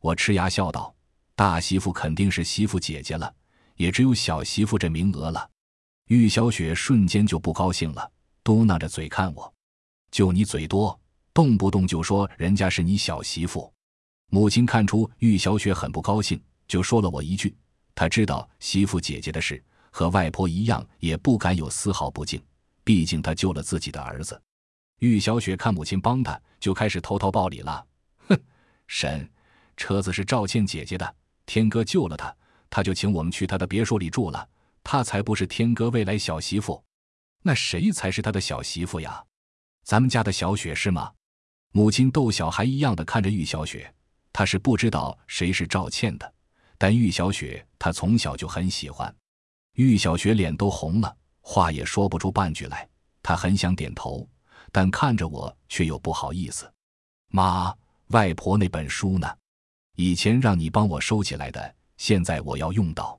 我呲牙笑道：“大媳妇肯定是媳妇姐姐了，也只有小媳妇这名额了。”玉小雪瞬间就不高兴了，嘟囔着嘴看我：“就你嘴多，动不动就说人家是你小媳妇。”母亲看出玉小雪很不高兴，就说了我一句：“她知道媳妇姐姐的事，和外婆一样，也不敢有丝毫不敬。毕竟他救了自己的儿子。”玉小雪看母亲帮她，就开始偷偷报礼了：“哼，婶。”车子是赵倩姐姐的，天哥救了她，她就请我们去她的别墅里住了。她才不是天哥未来小媳妇，那谁才是他的小媳妇呀？咱们家的小雪是吗？母亲逗小孩一样的看着玉小雪，她是不知道谁是赵倩的，但玉小雪她从小就很喜欢。玉小雪脸都红了，话也说不出半句来。他很想点头，但看着我却又不好意思。妈，外婆那本书呢？以前让你帮我收起来的，现在我要用到。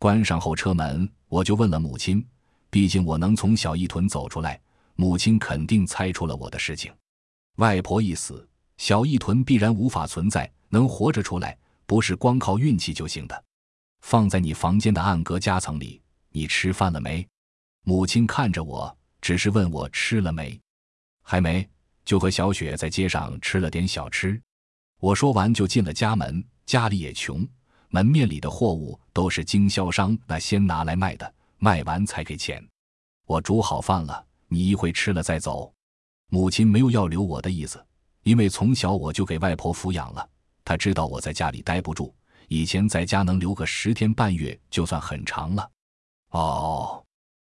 关上后车门，我就问了母亲。毕竟我能从小一屯走出来，母亲肯定猜出了我的事情。外婆一死，小一屯必然无法存在。能活着出来，不是光靠运气就行的。放在你房间的暗格夹层里。你吃饭了没？母亲看着我，只是问我吃了没。还没，就和小雪在街上吃了点小吃。我说完就进了家门，家里也穷，门面里的货物都是经销商那先拿来卖的，卖完才给钱。我煮好饭了，你一会吃了再走。母亲没有要留我的意思，因为从小我就给外婆抚养了，她知道我在家里待不住，以前在家能留个十天半月就算很长了。哦，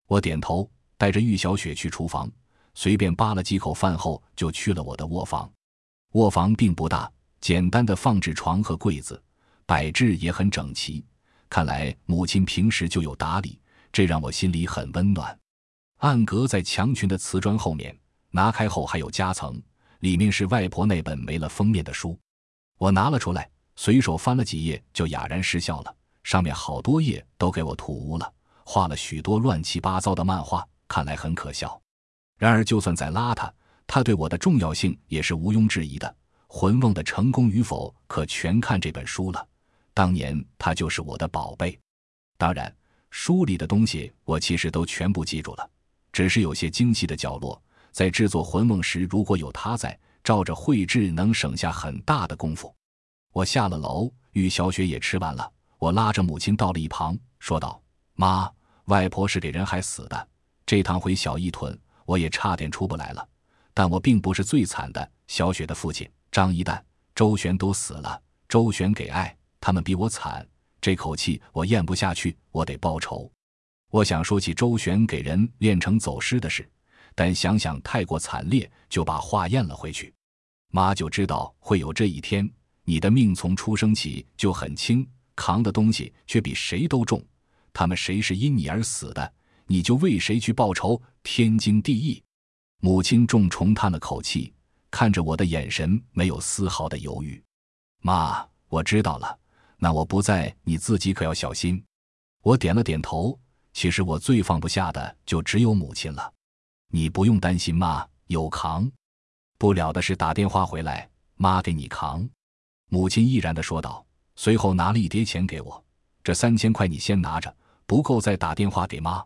我点头，带着玉小雪去厨房，随便扒了几口饭后，就去了我的卧房。卧房并不大，简单的放置床和柜子，摆置也很整齐。看来母亲平时就有打理，这让我心里很温暖。暗格在墙裙的瓷砖后面，拿开后还有夹层，里面是外婆那本没了封面的书。我拿了出来，随手翻了几页，就哑然失笑了。上面好多页都给我涂污了，画了许多乱七八糟的漫画，看来很可笑。然而，就算再邋遢，他对我的重要性也是毋庸置疑的。魂梦的成功与否，可全看这本书了。当年他就是我的宝贝。当然，书里的东西我其实都全部记住了，只是有些精细的角落，在制作魂梦时如果有他在，照着绘制能省下很大的功夫。我下了楼，玉小雪也吃完了。我拉着母亲到了一旁，说道：“妈，外婆是给人害死的。这趟回小义屯，我也差点出不来了。但我并不是最惨的。小雪的父亲张一蛋、周旋都死了。周旋给爱，他们比我惨。这口气我咽不下去，我得报仇。我想说起周旋给人练成走尸的事，但想想太过惨烈，就把话咽了回去。妈就知道会有这一天。你的命从出生起就很轻。”扛的东西却比谁都重，他们谁是因你而死的，你就为谁去报仇，天经地义。母亲重重叹了口气，看着我的眼神没有丝毫的犹豫。妈，我知道了，那我不在，你自己可要小心。我点了点头。其实我最放不下的就只有母亲了。你不用担心，妈有扛不了的事，打电话回来，妈给你扛。母亲毅然的说道。随后拿了一叠钱给我，这三千块你先拿着，不够再打电话给妈，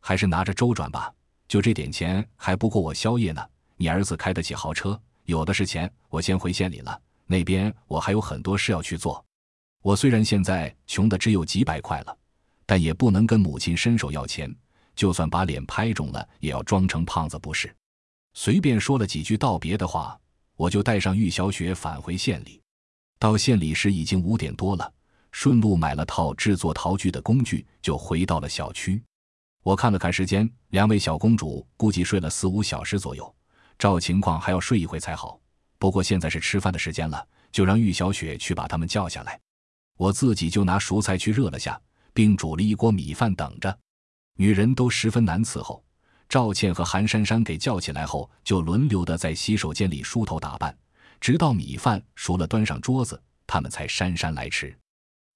还是拿着周转吧。就这点钱还不够我宵夜呢。你儿子开得起豪车，有的是钱。我先回县里了，那边我还有很多事要去做。我虽然现在穷的只有几百块了，但也不能跟母亲伸手要钱。就算把脸拍肿了，也要装成胖子不是。随便说了几句道别的话，我就带上玉小雪返回县里。到县里时已经五点多了，顺路买了套制作陶具的工具，就回到了小区。我看了看时间，两位小公主估计睡了四五小时左右，照情况还要睡一会才好。不过现在是吃饭的时间了，就让玉小雪去把他们叫下来，我自己就拿熟菜去热了下，并煮了一锅米饭等着。女人都十分难伺候，赵倩和韩珊珊给叫起来后，就轮流的在洗手间里梳头打扮。直到米饭熟了，端上桌子，他们才姗姗来迟。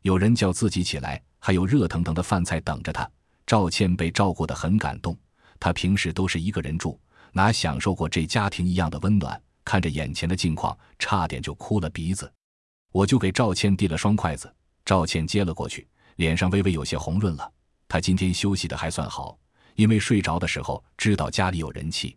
有人叫自己起来，还有热腾腾的饭菜等着他。赵倩被照顾得很感动，她平时都是一个人住，哪享受过这家庭一样的温暖？看着眼前的境况，差点就哭了鼻子。我就给赵倩递了双筷子，赵倩接了过去，脸上微微有些红润了。她今天休息的还算好，因为睡着的时候知道家里有人气。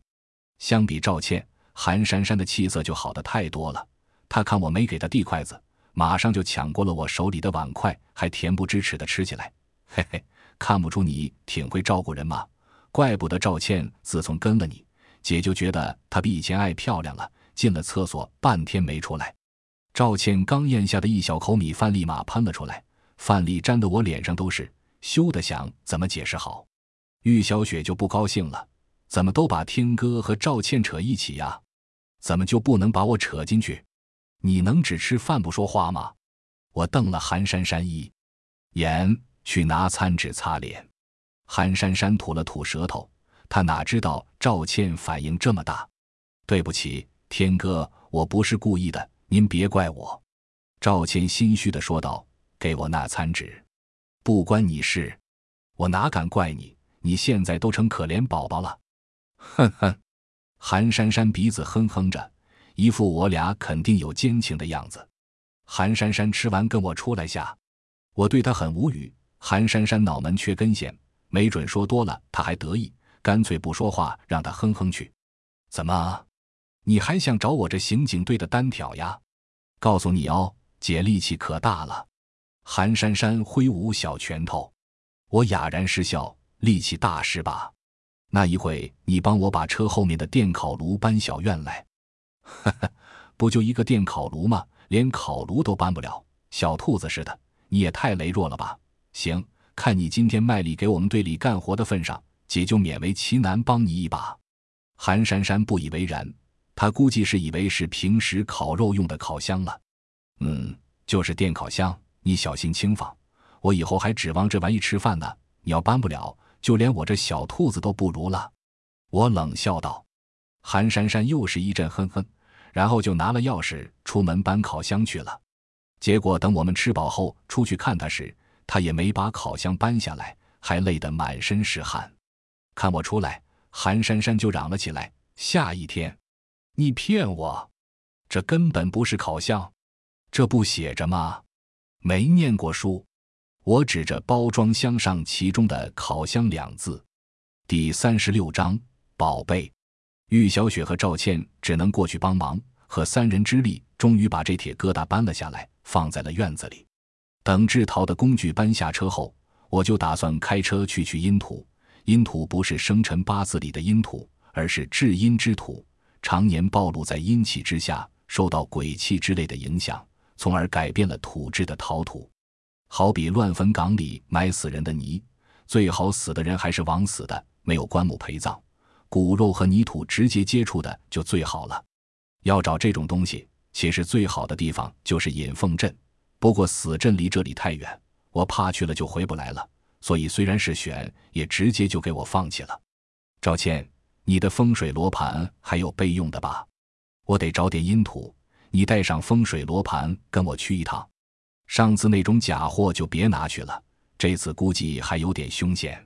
相比赵倩。韩珊珊的气色就好的太多了，她看我没给她递筷子，马上就抢过了我手里的碗筷，还恬不知耻的吃起来。嘿嘿，看不出你挺会照顾人嘛？怪不得赵倩自从跟了你，姐就觉得她比以前爱漂亮了。进了厕所半天没出来。赵倩刚咽下的一小口米饭立马喷了出来，饭粒沾得我脸上都是，羞得想怎么解释好。玉小雪就不高兴了，怎么都把天哥和赵倩扯一起呀？怎么就不能把我扯进去？你能只吃饭不说话吗？我瞪了韩珊珊一眼，去拿餐纸擦脸。韩珊珊吐了吐舌头，她哪知道赵倩反应这么大。对不起，天哥，我不是故意的，您别怪我。赵倩心虚的说道：“给我那餐纸，不关你事，我哪敢怪你？你现在都成可怜宝宝了。”哼哼。韩珊珊鼻子哼哼着，一副我俩肯定有奸情的样子。韩珊珊吃完跟我出来下，我对她很无语。韩珊珊脑门缺根弦，没准说多了她还得意，干脆不说话，让她哼哼去。怎么，你还想找我这刑警队的单挑呀？告诉你哦，姐力气可大了。韩珊珊挥舞小拳头，我哑然失笑，力气大是吧？那一会，你帮我把车后面的电烤炉搬小院来。哈哈，不就一个电烤炉吗？连烤炉都搬不了，小兔子似的，你也太羸弱了吧？行，看你今天卖力给我们队里干活的份上，姐就勉为其难帮你一把。韩珊珊不以为然，她估计是以为是平时烤肉用的烤箱了。嗯，就是电烤箱，你小心轻放。我以后还指望这玩意吃饭呢。你要搬不了，就连我这小兔子都不如了。我冷笑道。韩珊珊又是一阵哼哼，然后就拿了钥匙出门搬烤箱去了。结果等我们吃饱后出去看他时，他也没把烤箱搬下来，还累得满身是汗。看我出来。韩珊珊就嚷了起来：“下一天，你骗我！这根本不是烤箱，这不写着吗？没念过书。”我指着包装箱上其中的“烤箱”两字。第三十六章，宝贝。玉小雪和赵倩只能过去帮忙，和三人之力，终于把这铁疙瘩搬了下来，放在了院子里。等志陶的工具搬下车后，我就打算开车去取阴土。阴土不是生辰八字里的阴土，而是至阴之土，常年暴露在阴气之下，受到鬼气之类的影响，从而改变了土质的陶土。好比乱坟岗里埋死人的泥，最好死的人还是枉死的，没有棺木陪葬，骨肉和泥土直接接触的就最好了。要找这种东西，其实最好的地方就是引凤镇，不过死镇离这里太远，我怕去了就回不来了。所以虽然是选，也直接就给我放弃了。赵倩，你的风水罗盘还有备用的吧？我得找点阴土，你带上风水罗盘跟我去一趟。上次那种假货就别拿去了，这次估计还有点凶险。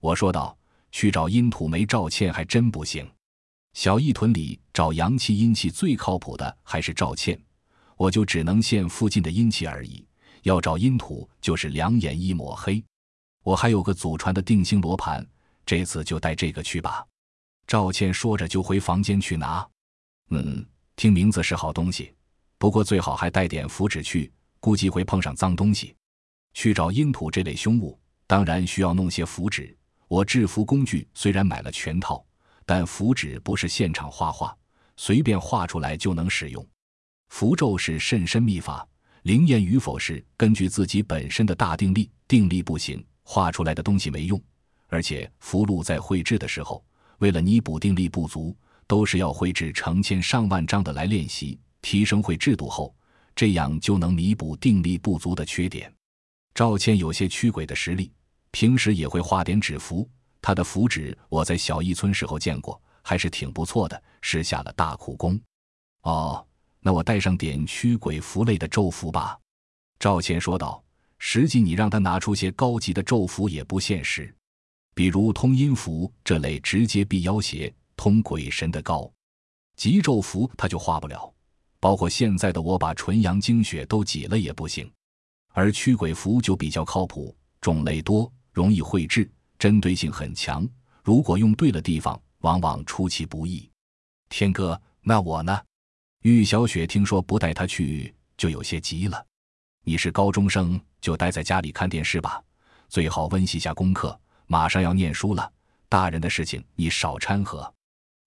我说道：“去找阴土没赵倩还真不行。小义屯里找阳气阴气最靠谱的还是赵倩，我就只能现附近的阴气而已。要找阴土，就是两眼一抹黑。”我还有个祖传的定星罗盘，这次就带这个去吧。赵倩说着就回房间去拿。嗯，听名字是好东西，不过最好还带点符纸去，估计会碰上脏东西。去找阴土这类凶物，当然需要弄些符纸。我制符工具虽然买了全套，但符纸不是现场画画，随便画出来就能使用。符咒是甚深秘法，灵验与否是根据自己本身的大定力，定力不行。画出来的东西没用，而且符箓在绘制的时候，为了弥补定力不足，都是要绘制成千上万张的来练习，提升绘制度后，这样就能弥补定力不足的缺点。赵倩有些驱鬼的实力，平时也会画点纸符，他的符纸我在小义村时候见过，还是挺不错的，是下了大苦功。哦，那我带上点驱鬼符类的咒符吧。”赵钱说道。实际你让他拿出些高级的咒符也不现实，比如通阴符这类直接避妖邪、通鬼神的高级咒符，他就画不了。包括现在的我把纯阳精血都挤了也不行。而驱鬼符就比较靠谱，种类多，容易绘制，针对性很强。如果用对了地方，往往出其不意。天哥，那我呢？玉小雪听说不带他去，就有些急了。你是高中生，就待在家里看电视吧，最好温习下功课。马上要念书了，大人的事情你少掺和。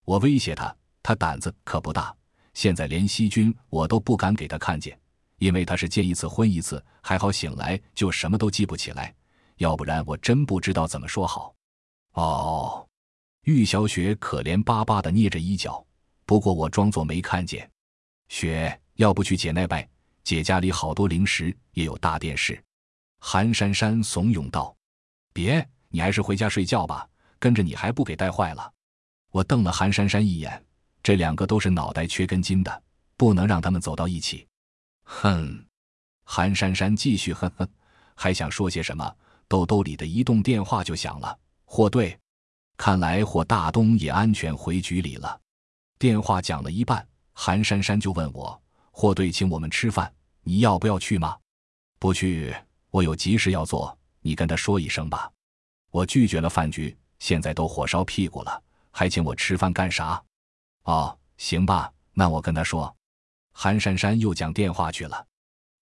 我威胁他，他胆子可不大。现在连西君我都不敢给他看见，因为他是见一次昏一次，还好醒来就什么都记不起来，要不然我真不知道怎么说好。哦，玉小雪可怜巴巴的捏着衣角，不过我装作没看见。雪，要不去姐那拜？姐家里好多零食，也有大电视。韩珊珊怂恿道：“别，你还是回家睡觉吧，跟着你还不给带坏了。”我瞪了韩珊珊一眼，这两个都是脑袋缺根筋的，不能让他们走到一起。哼！韩珊珊继续哼哼，还想说些什么，兜兜里的移动电话就响了。霍队，看来霍大东也安全回局里了。电话讲了一半，韩珊珊就问我：“霍队请我们吃饭。”你要不要去吗？不去，我有急事要做。你跟他说一声吧。我拒绝了饭局，现在都火烧屁股了，还请我吃饭干啥？哦，行吧，那我跟他说。韩珊珊又讲电话去了。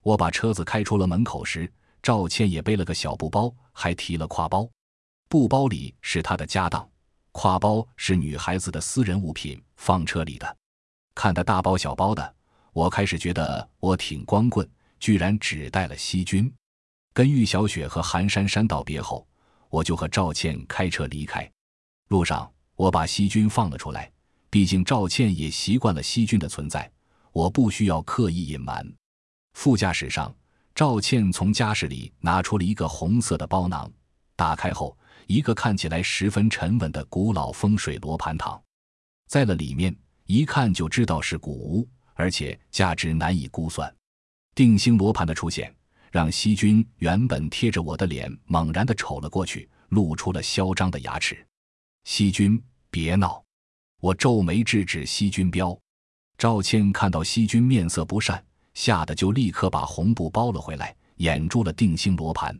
我把车子开出了门口时，赵倩也背了个小布包，还提了挎包。布包里是她的家当，挎包是女孩子的私人物品，放车里的。看她大包小包的。我开始觉得我挺光棍，居然只带了西军。跟玉小雪和韩珊珊道别后，我就和赵倩开车离开。路上，我把西军放了出来，毕竟赵倩也习惯了西军的存在，我不需要刻意隐瞒。副驾驶上，赵倩从家室里拿出了一个红色的包囊，打开后，一个看起来十分沉稳的古老风水罗盘躺在了里面，一看就知道是古物，而且价值难以估算。定星罗盘的出现，让西君原本贴着我的脸猛然的瞅了过去，露出了嚣张的牙齿。西君，别闹！我皱眉制止西君彪。赵倩看到西君面色不善，吓得就立刻把红布包了回来，掩住了定星罗盘。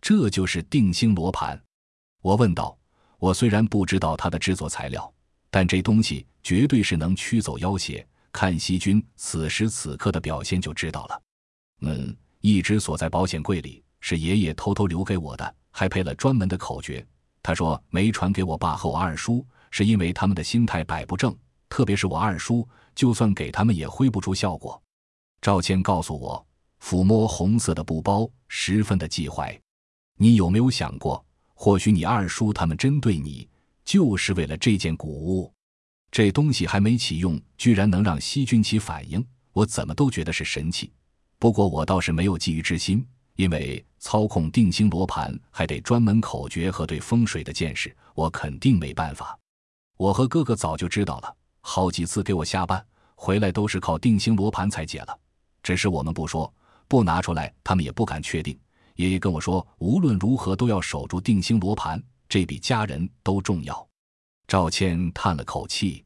这就是定星罗盘。我问道：“我虽然不知道它的制作材料，但这东西绝对是能驱走妖邪。看西君此时此刻的表现就知道了。”嗯，一直锁在保险柜里，是爷爷偷偷留给我的，还配了专门的口诀。他说没传给我爸和我二叔，是因为他们的心态摆不正，特别是我二叔，就算给他们也挥不出效果。赵谦告诉我，抚摸红色的布包，十分的忌讳。你有没有想过，或许你二叔他们针对你，就是为了这件古物？这东西还没启用，居然能让西军起反应，我怎么都觉得是神器。不过我倒是没有觊觎之心。因为操控定星罗盘还得专门口诀和对风水的见识，我肯定没办法。我和哥哥早就知道了，好几次给我下绊，回来都是靠定星罗盘才解了。只是我们不说，不拿出来，他们也不敢确定。爷爷跟我说，无论如何都要守住定星罗盘，这比家人都重要。赵谦叹了口气，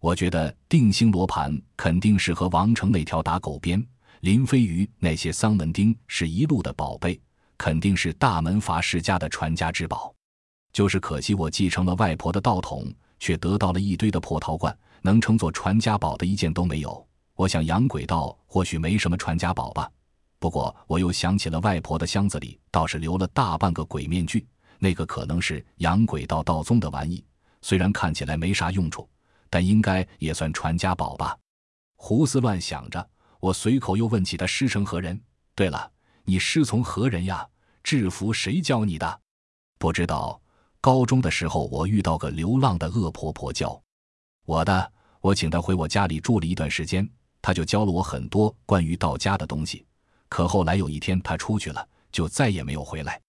我觉得定星罗盘肯定是和王成那条打狗鞭。林飞鱼那些丧门钉是一路的宝贝，肯定是大门阀世家的传家之宝。就是可惜我继承了外婆的道统，却得到了一堆的破陶罐，能称作传家宝的一件都没有。我想养鬼道或许没什么传家宝吧。不过我又想起了外婆的箱子里倒是留了大半个鬼面具，那个可能是养鬼道道宗的玩意，虽然看起来没啥用处，但应该也算传家宝吧。胡思乱想着。我随口又问起他师承何人？对了，你师从何人呀？制服谁教你的？不知道。高中的时候，我遇到个流浪的恶婆婆教我的。我请她回我家里住了一段时间，他就教了我很多关于道家的东西。可后来有一天他出去了，就再也没有回来。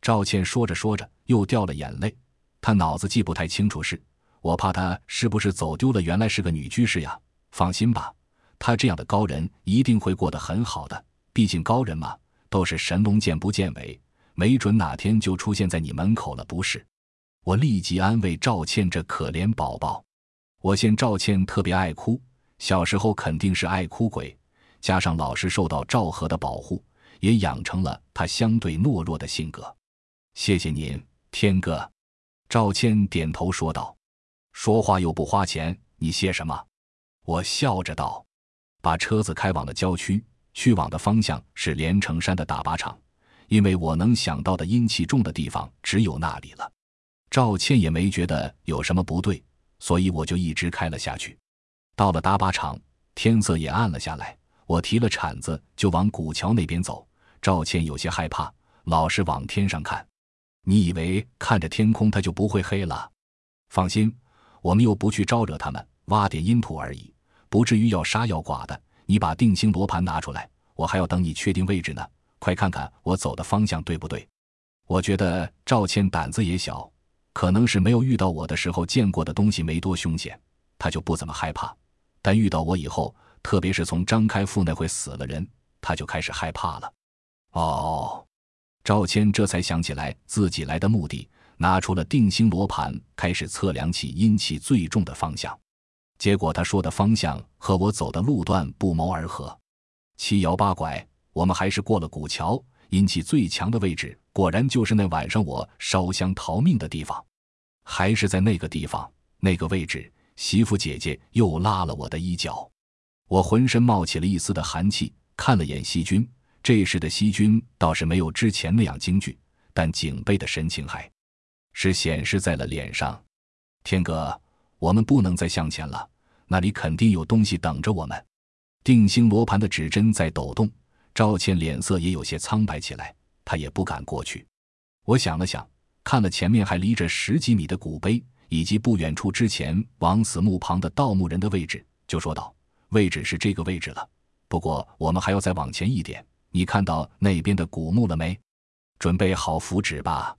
赵倩说着说着又掉了眼泪。她脑子记不太清楚事，我怕她是不是走丢了？原来是个女居士呀。放心吧。他这样的高人一定会过得很好的，毕竟高人嘛，都是神龙见不见尾，没准哪天就出现在你门口了，不是？我立即安慰赵倩这可怜宝宝。我见赵倩特别爱哭，小时候肯定是爱哭鬼，加上老是受到赵和的保护，也养成了他相对懦弱的性格。谢谢您，天哥。赵倩点头说道：“说话又不花钱，你谢什么？”我笑着道。把车子开往了郊区，去往的方向是连城山的大靶场，因为我能想到的阴气重的地方只有那里了。赵倩也没觉得有什么不对，所以我就一直开了下去。到了大靶场，天色也暗了下来，我提了铲子就往古桥那边走。赵倩有些害怕，老是往天上看。你以为看着天空它就不会黑了？放心，我们又不去招惹他们，挖点阴土而已。不至于要杀要剐的。你把定星罗盘拿出来，我还要等你确定位置呢。快看看我走的方向对不对？我觉得赵倩胆子也小，可能是没有遇到我的时候见过的东西没多凶险，她就不怎么害怕。但遇到我以后，特别是从张开富那会死了人，他就开始害怕了。哦，赵谦这才想起来自己来的目的，拿出了定星罗盘，开始测量起阴气最重的方向。结果他说的方向和我走的路段不谋而合，七摇八拐，我们还是过了古桥，阴气最强的位置，果然就是那晚上我烧香逃命的地方，还是在那个地方那个位置，媳妇姐姐又拉了我的衣角，我浑身冒起了一丝的寒气，看了眼西君，这时的西君倒是没有之前那样惊惧，但警备的神情还是显示在了脸上，天哥。我们不能再向前了，那里肯定有东西等着我们。定星罗盘的指针在抖动，赵倩脸色也有些苍白起来。她也不敢过去。我想了想，看了前面还离着十几米的古碑，以及不远处之前王死墓旁的盗墓人的位置，就说道：“位置是这个位置了，不过我们还要再往前一点。你看到那边的古墓了没？准备好符纸吧。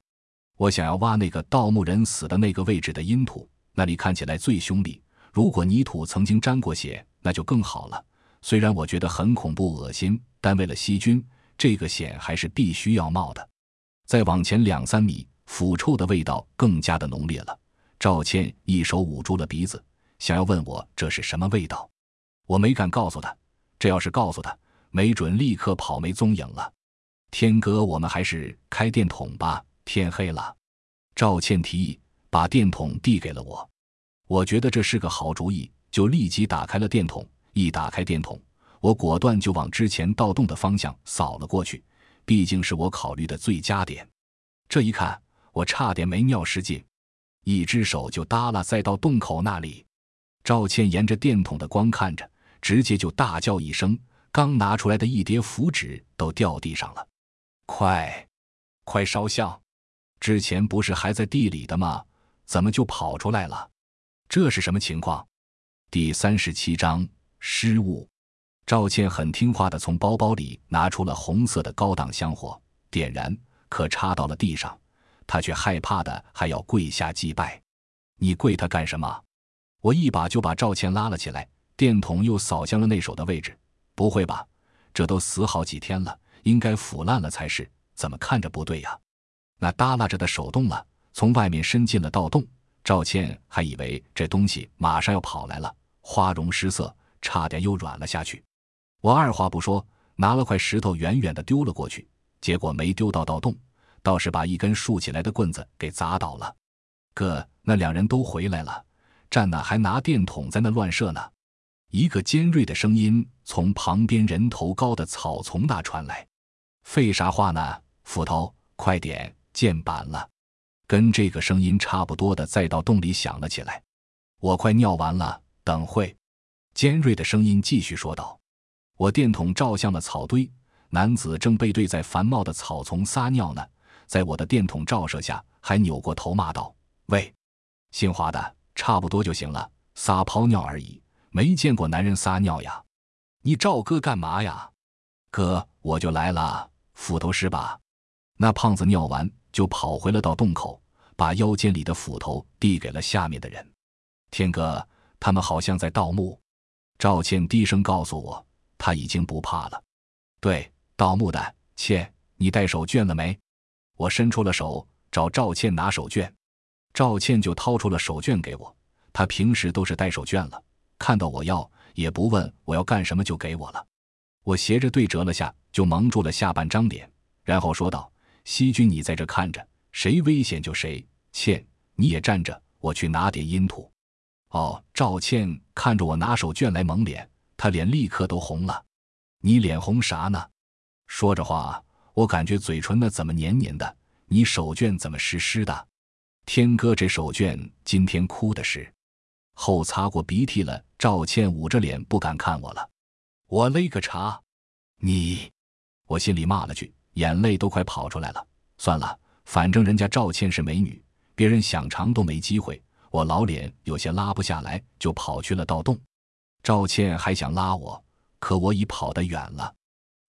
我想要挖那个盗墓人死的那个位置的阴土，那里看起来最凶厉。如果泥土曾经沾过血，那就更好了。虽然我觉得很恐怖恶心，但为了细菌，这个险还是必须要冒的。再往前两三米，腐臭的味道更加的浓烈了。赵倩一手捂住了鼻子，想要问我这是什么味道，我没敢告诉他。这要是告诉他，没准立刻跑没踪影了。天哥，我们还是开电筒吧。天黑了，赵倩提议把电筒递给了我，我觉得这是个好主意，就立即打开了电筒。一打开电筒，我果断就往之前盗洞的方向扫了过去，毕竟是我考虑的最佳点。这一看，我差点没尿失禁，一只手就耷拉在到洞口那里。赵倩沿着电筒的光看着，直接就大叫一声，刚拿出来的一叠符纸都掉地上了。快，快烧香！之前不是还在地里的吗？怎么就跑出来了？这是什么情况？第三十七章失误。赵倩很听话的从包包里拿出了红色的高档香火，点燃，可插到了地上，他却害怕的还要跪下祭拜。你跪他干什么？我一把就把赵倩拉了起来，电筒又扫向了那手的位置。不会吧？这都死好几天了，应该腐烂了才是，怎么看着不对呀？那耷拉着的手动了，从外面伸进了盗洞。赵倩还以为这东西马上要跑来了，花容失色，差点又软了下去。我二话不说，拿了块石头远远的丢了过去，结果没丢到盗洞，倒是把一根竖起来的棍子给砸倒了。哥，那两人都回来了，站那还拿电筒在那乱射呢。一个尖锐的声音从旁边人头高的草丛那传来：“废啥话呢，斧头，快点！”键板了，跟这个声音差不多的再到洞里响了起来。我快尿完了，等会。尖锐的声音继续说道。我电筒照向了草堆，男子正背对在繁茂的草丛撒尿呢。在我的电筒照射下，还扭过头骂道：“喂，姓华的，差不多就行了，撒泡尿而已，没见过男人撒尿呀？你照哥干嘛呀？哥，我就来了，斧头是吧？那胖子尿完。”就跑回了到洞口，把腰间里的斧头递给了下面的人。天哥，他们好像在盗墓。赵倩低声告诉我，他已经不怕了。对，盗墓的倩，你带手绢了没？我伸出了手找赵倩拿手绢，赵倩就掏出了手绢给我。她平时都是带手绢了，看到我要也不问我要干什么就给我了。我斜着对折了下，就蒙住了下半张脸，然后说道。西君，你在这看着，谁危险就谁。倩，你也站着，我去拿点阴土。哦，赵倩看着我拿手绢来蒙脸，她脸立刻都红了。你脸红啥呢？说着话，我感觉嘴唇那怎么黏黏的？你手绢怎么湿湿的？天哥，这手绢今天哭的是，后擦过鼻涕了。赵倩捂着脸不敢看我了。我勒个查！你，我心里骂了句。眼泪都快跑出来了。算了，反正人家赵倩是美女，别人想尝都没机会。我老脸有些拉不下来，就跑去了盗洞。赵倩还想拉我，可我已跑得远了。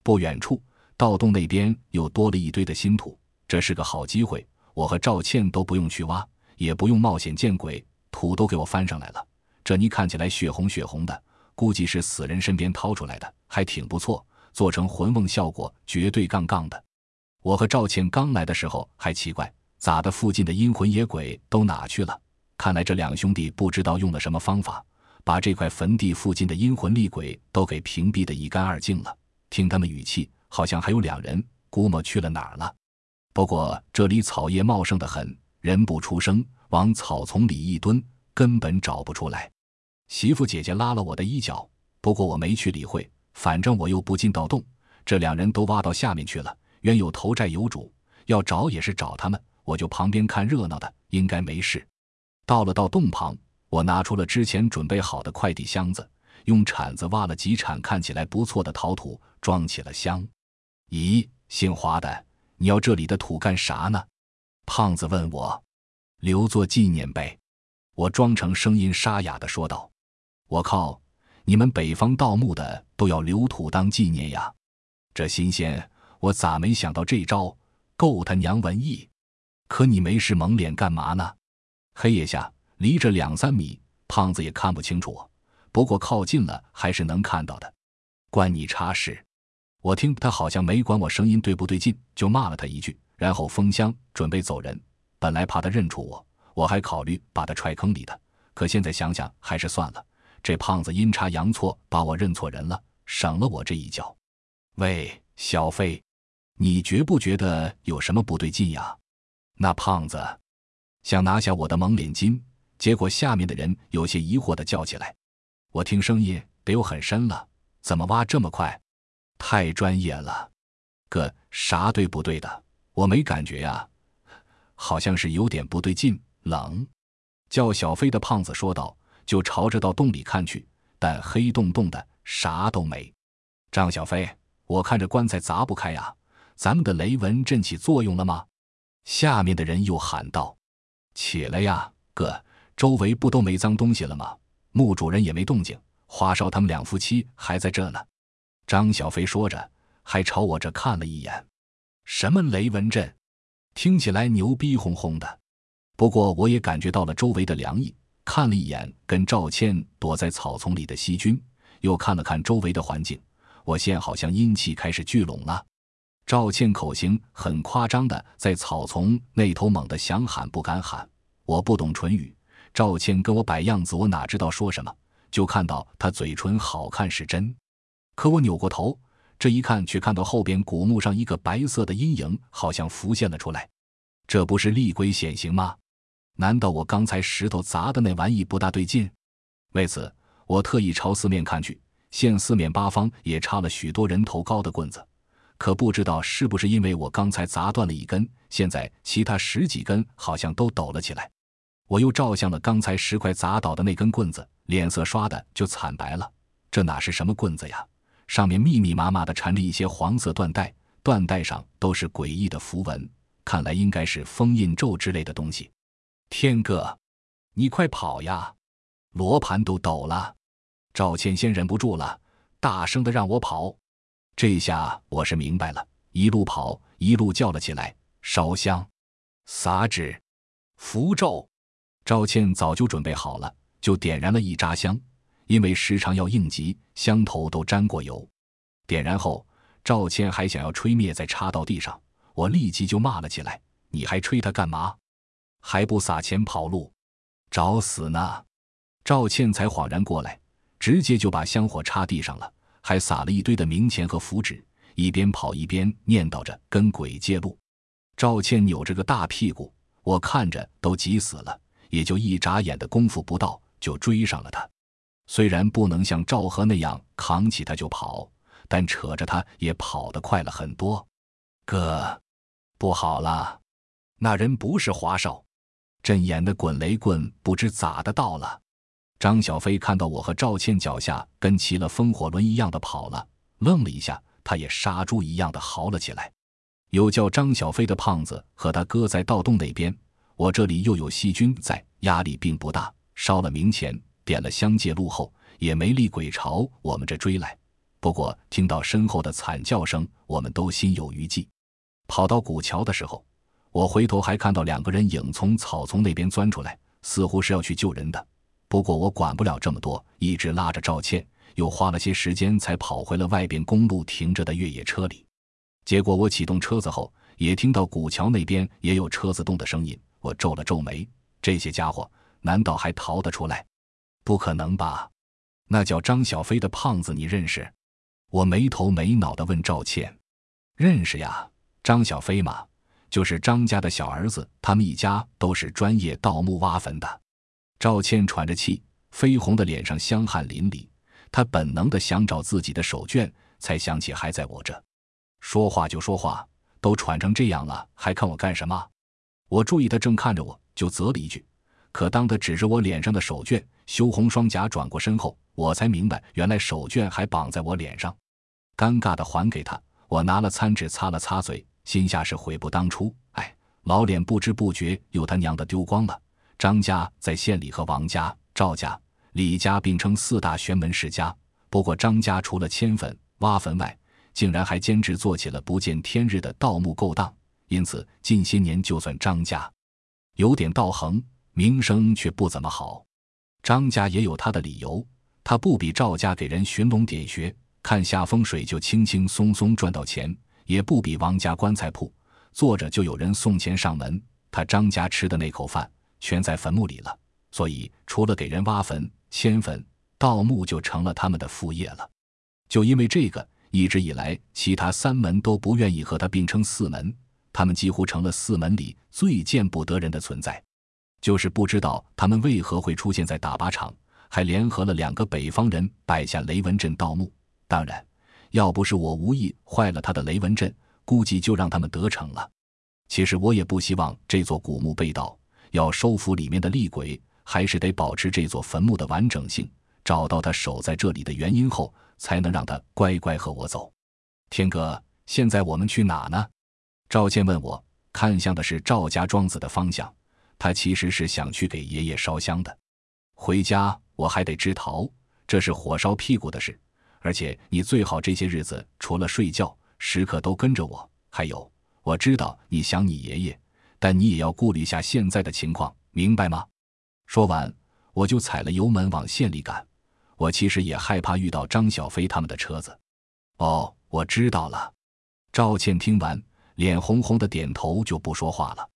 不远处，盗洞那边又多了一堆的新土，这是个好机会。我和赵倩都不用去挖，也不用冒险见鬼，土都给我翻上来了。这泥看起来血红血红的，估计是死人身边掏出来的，还挺不错。做成魂瓮效果绝对杠杠的。我和赵倩刚来的时候还奇怪，咋的？附近的阴魂野鬼都哪去了？看来这两兄弟不知道用了什么方法，把这块坟地附近的阴魂厉鬼都给屏蔽的一干二净了。听他们语气，好像还有两人，估摸去了哪儿了。不过这里草叶茂盛的很，人不出声，往草丛里一蹲，根本找不出来。媳妇姐姐拉了我的衣角，不过我没去理会。反正我又不进盗洞，这两人都挖到下面去了。冤有头债有主，要找也是找他们，我就旁边看热闹的，应该没事。到了到洞旁，我拿出了之前准备好的快递箱子，用铲子挖了几铲看起来不错的陶土，装起了箱。咦，姓华的，你要这里的土干啥呢？胖子问我。留作纪念呗。我装成声音沙哑的说道。我靠，你们北方盗墓的都要留土当纪念呀？这新鲜，我咋没想到这招？够他娘文艺！可你没事蒙脸干嘛呢？黑夜下，离着两三米，胖子也看不清楚，不过靠近了还是能看到的。关你叉事？我听他好像没管我声音对不对劲，就骂了他一句，然后封箱准备走人。本来怕他认出我，我还考虑把他踹坑里的，可现在想想还是算了。这胖子阴差阳错把我认错人了，省了我这一脚。喂，小飞，你觉不觉得有什么不对劲呀？那胖子想拿下我的蒙脸巾，结果下面的人有些疑惑的叫起来。我听声音得有很深了，怎么挖这么快？太专业了，哥，啥对不对的？我没感觉呀，好像是有点不对劲。冷，叫小飞的胖子说道，就朝着到洞里看去，但黑洞洞的，啥都没。张小飞，我看这棺材砸不开呀，咱们的雷纹阵起作用了吗？下面的人又喊道：“起来呀，哥，周围不都没脏东西了吗？墓主人也没动静，花少他们两夫妻还在这呢。”张小飞说着，还朝我这看了一眼。什么雷纹阵？听起来牛逼哄哄的。不过我也感觉到了周围的凉意，看了一眼跟赵倩躲在草丛里的细菌，又看了看周围的环境，我现好像阴气开始聚拢了。赵倩口型很夸张的在草丛那头猛地想喊不敢喊，我不懂唇语，赵倩跟我摆样子，我哪知道说什么，就看到她嘴唇好看是真。可我扭过头，这一看却看到后边古墓上一个白色的阴影，好像浮现了出来。这不是厉鬼显形吗？难道我刚才石头砸的那玩意不大对劲？为此，我特意朝四面看去，现四面八方也插了许多人头高的棍子。可不知道是不是因为我刚才砸断了一根，现在其他十几根好像都抖了起来。我又照向了刚才石块砸倒的那根棍子，脸色刷的就惨白了。这哪是什么棍子呀？上面密密麻麻的缠着一些黄色缎带，缎带上都是诡异的符文，看来应该是封印咒之类的东西。天哥，你快跑呀！罗盘都抖了。赵倩先忍不住了，大声的让我跑。这下我是明白了，一路跑一路叫了起来：“烧香，撒纸，符咒。”赵倩早就准备好了，就点燃了一扎香。因为时常要应急，香头都沾过油。点燃后，赵倩还想要吹灭，再插到地上，我立即就骂了起来：“你还吹它干嘛？还不撒钱跑路，找死呢！”赵倩才恍然过来，直接就把香火插地上了，还撒了一堆的冥钱和符纸，一边跑一边念叨着跟鬼借路。赵倩扭着个大屁股，我看着都急死了，也就一眨眼的功夫不到，就追上了他。虽然不能像赵和那样扛起他就跑，但扯着他也跑得快了很多。哥，不好了，那人不是华少，阵眼的滚雷棍不知咋的到了。张小飞看到我和赵倩脚下跟骑了风火轮一样的跑了，愣了一下，他也杀猪一样的嚎了起来。有叫张小飞的胖子和他哥在盗洞那边，我这里又有细菌在，压力并不大。烧了冥钱。点了香借路后，也没厉鬼朝我们这追来。不过听到身后的惨叫声，我们都心有余悸。跑到古桥的时候，我回头还看到两个人影从草丛那边钻出来，似乎是要去救人的。不过我管不了这么多，一直拉着赵倩，又花了些时间才跑回了外边公路停着的越野车里。结果我启动车子后，也听到古桥那边也有车子动的声音。我皱了皱眉，这些家伙难道还逃得出来？不可能吧？那叫张小飞的胖子，你认识？我没头没脑的问赵倩：“认识呀，张小飞嘛，就是张家的小儿子，他们一家都是专业盗墓挖坟的。”赵倩喘着气，绯红的脸上香汗淋漓，她本能的想找自己的手绢，才想起还在我这。说话就说话，都喘成这样了，还看我干什么？我注意他正看着我，就责了一句。可当他指着我脸上的手绢，羞红双颊转过身后，我才明白，原来手绢还绑在我脸上。尴尬的还给他，我拿了餐纸擦了擦嘴，心下是悔不当初。哎，老脸不知不觉又他娘的丢光了。张家在县里和王家、赵家、李家并称四大玄门世家。不过张家除了迁坟、挖坟外，竟然还兼职做起了不见天日的盗墓勾当。因此近些年，就算张家有点道行，名声却不怎么好。张家也有他的理由，他不比赵家给人寻龙点穴。看下风水就轻轻松松赚到钱，也不比王家棺材铺坐着就有人送钱上门。他张家吃的那口饭全在坟墓里了，所以除了给人挖坟、迁坟、盗墓，就成了他们的副业了。就因为这个，一直以来其他三门都不愿意和他并称四门，他们几乎成了四门里最见不得人的存在。就是不知道他们为何会出现在打靶场，还联合了两个北方人摆下雷文镇盗墓。当然，要不是我无意坏了他的雷文镇，估计就让他们得逞了。其实我也不希望这座古墓被盗，要收服里面的厉鬼，还是得保持这座坟墓的完整性，找到他守在这里的原因后，才能让他乖乖和我走。天哥，现在我们去哪呢？赵倩问我，看向的是赵家庄子的方向。他其实是想去给爷爷烧香的。回家我还得织桃，这是火烧屁股的事。而且你最好这些日子除了睡觉，时刻都跟着我。还有，我知道你想你爷爷，但你也要顾虑一下现在的情况，明白吗？说完，我就踩了油门往县里赶。我其实也害怕遇到张小飞他们的车子。哦，我知道了。赵倩听完，脸红红的，点头就不说话了。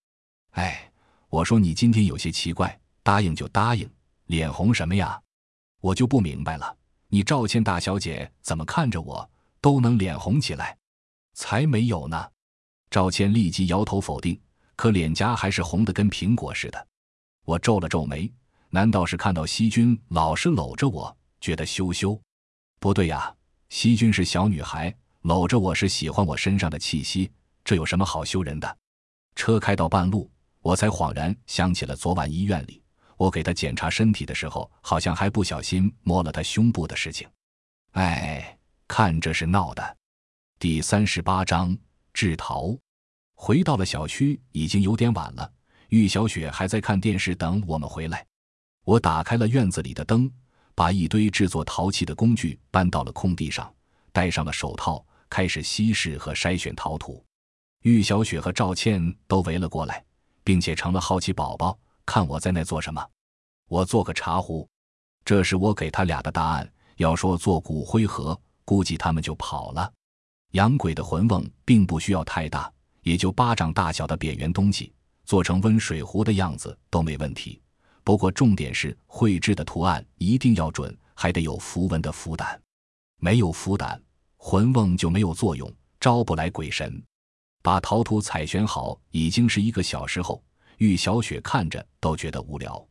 哎，我说你今天有些奇怪，答应就答应，脸红什么呀？我就不明白了。你赵倩大小姐怎么看着我都能脸红起来？才没有呢！赵倩立即摇头否定，可脸颊还是红的跟苹果似的。我皱了皱眉，难道是看到西君老是搂着我，觉得羞羞？不对呀，西君是小女孩，搂着我是喜欢我身上的气息，这有什么好羞人的？车开到半路，我才恍然想起了昨晚医院里。我给他检查身体的时候，好像还不小心摸了他胸部的事情。哎，看这是闹的。第三十八章制陶。回到了小区，已经有点晚了。玉小雪还在看电视，等我们回来。我打开了院子里的灯，把一堆制作陶器的工具搬到了空地上，戴上了手套，开始稀释和筛选陶土。玉小雪和赵倩都围了过来，并且成了好奇宝宝。看我在那做什么？我做个茶壶，这是我给他俩的答案。要说做骨灰盒，估计他们就跑了。养鬼的魂瓮并不需要太大，也就巴掌大小的扁圆东西，做成温水壶的样子都没问题。不过重点是绘制的图案一定要准，还得有符文的符胆。没有符胆，魂瓮就没有作用，招不来鬼神。把陶土采选好，已经是一个小时后。玉小雪看着都觉得无聊，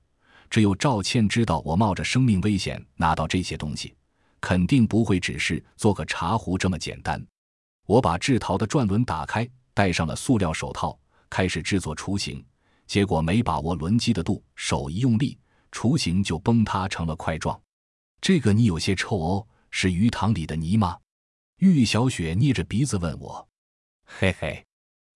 只有赵倩知道我冒着生命危险拿到这些东西，肯定不会只是做个茶壶这么简单。我把制陶的转轮打开，戴上了塑料手套，开始制作雏形。结果没把握轮机的度，手一用力，雏形就崩塌成了块状。这个泥有些臭哦，是鱼塘里的泥吗？玉小雪捏着鼻子问我。嘿嘿，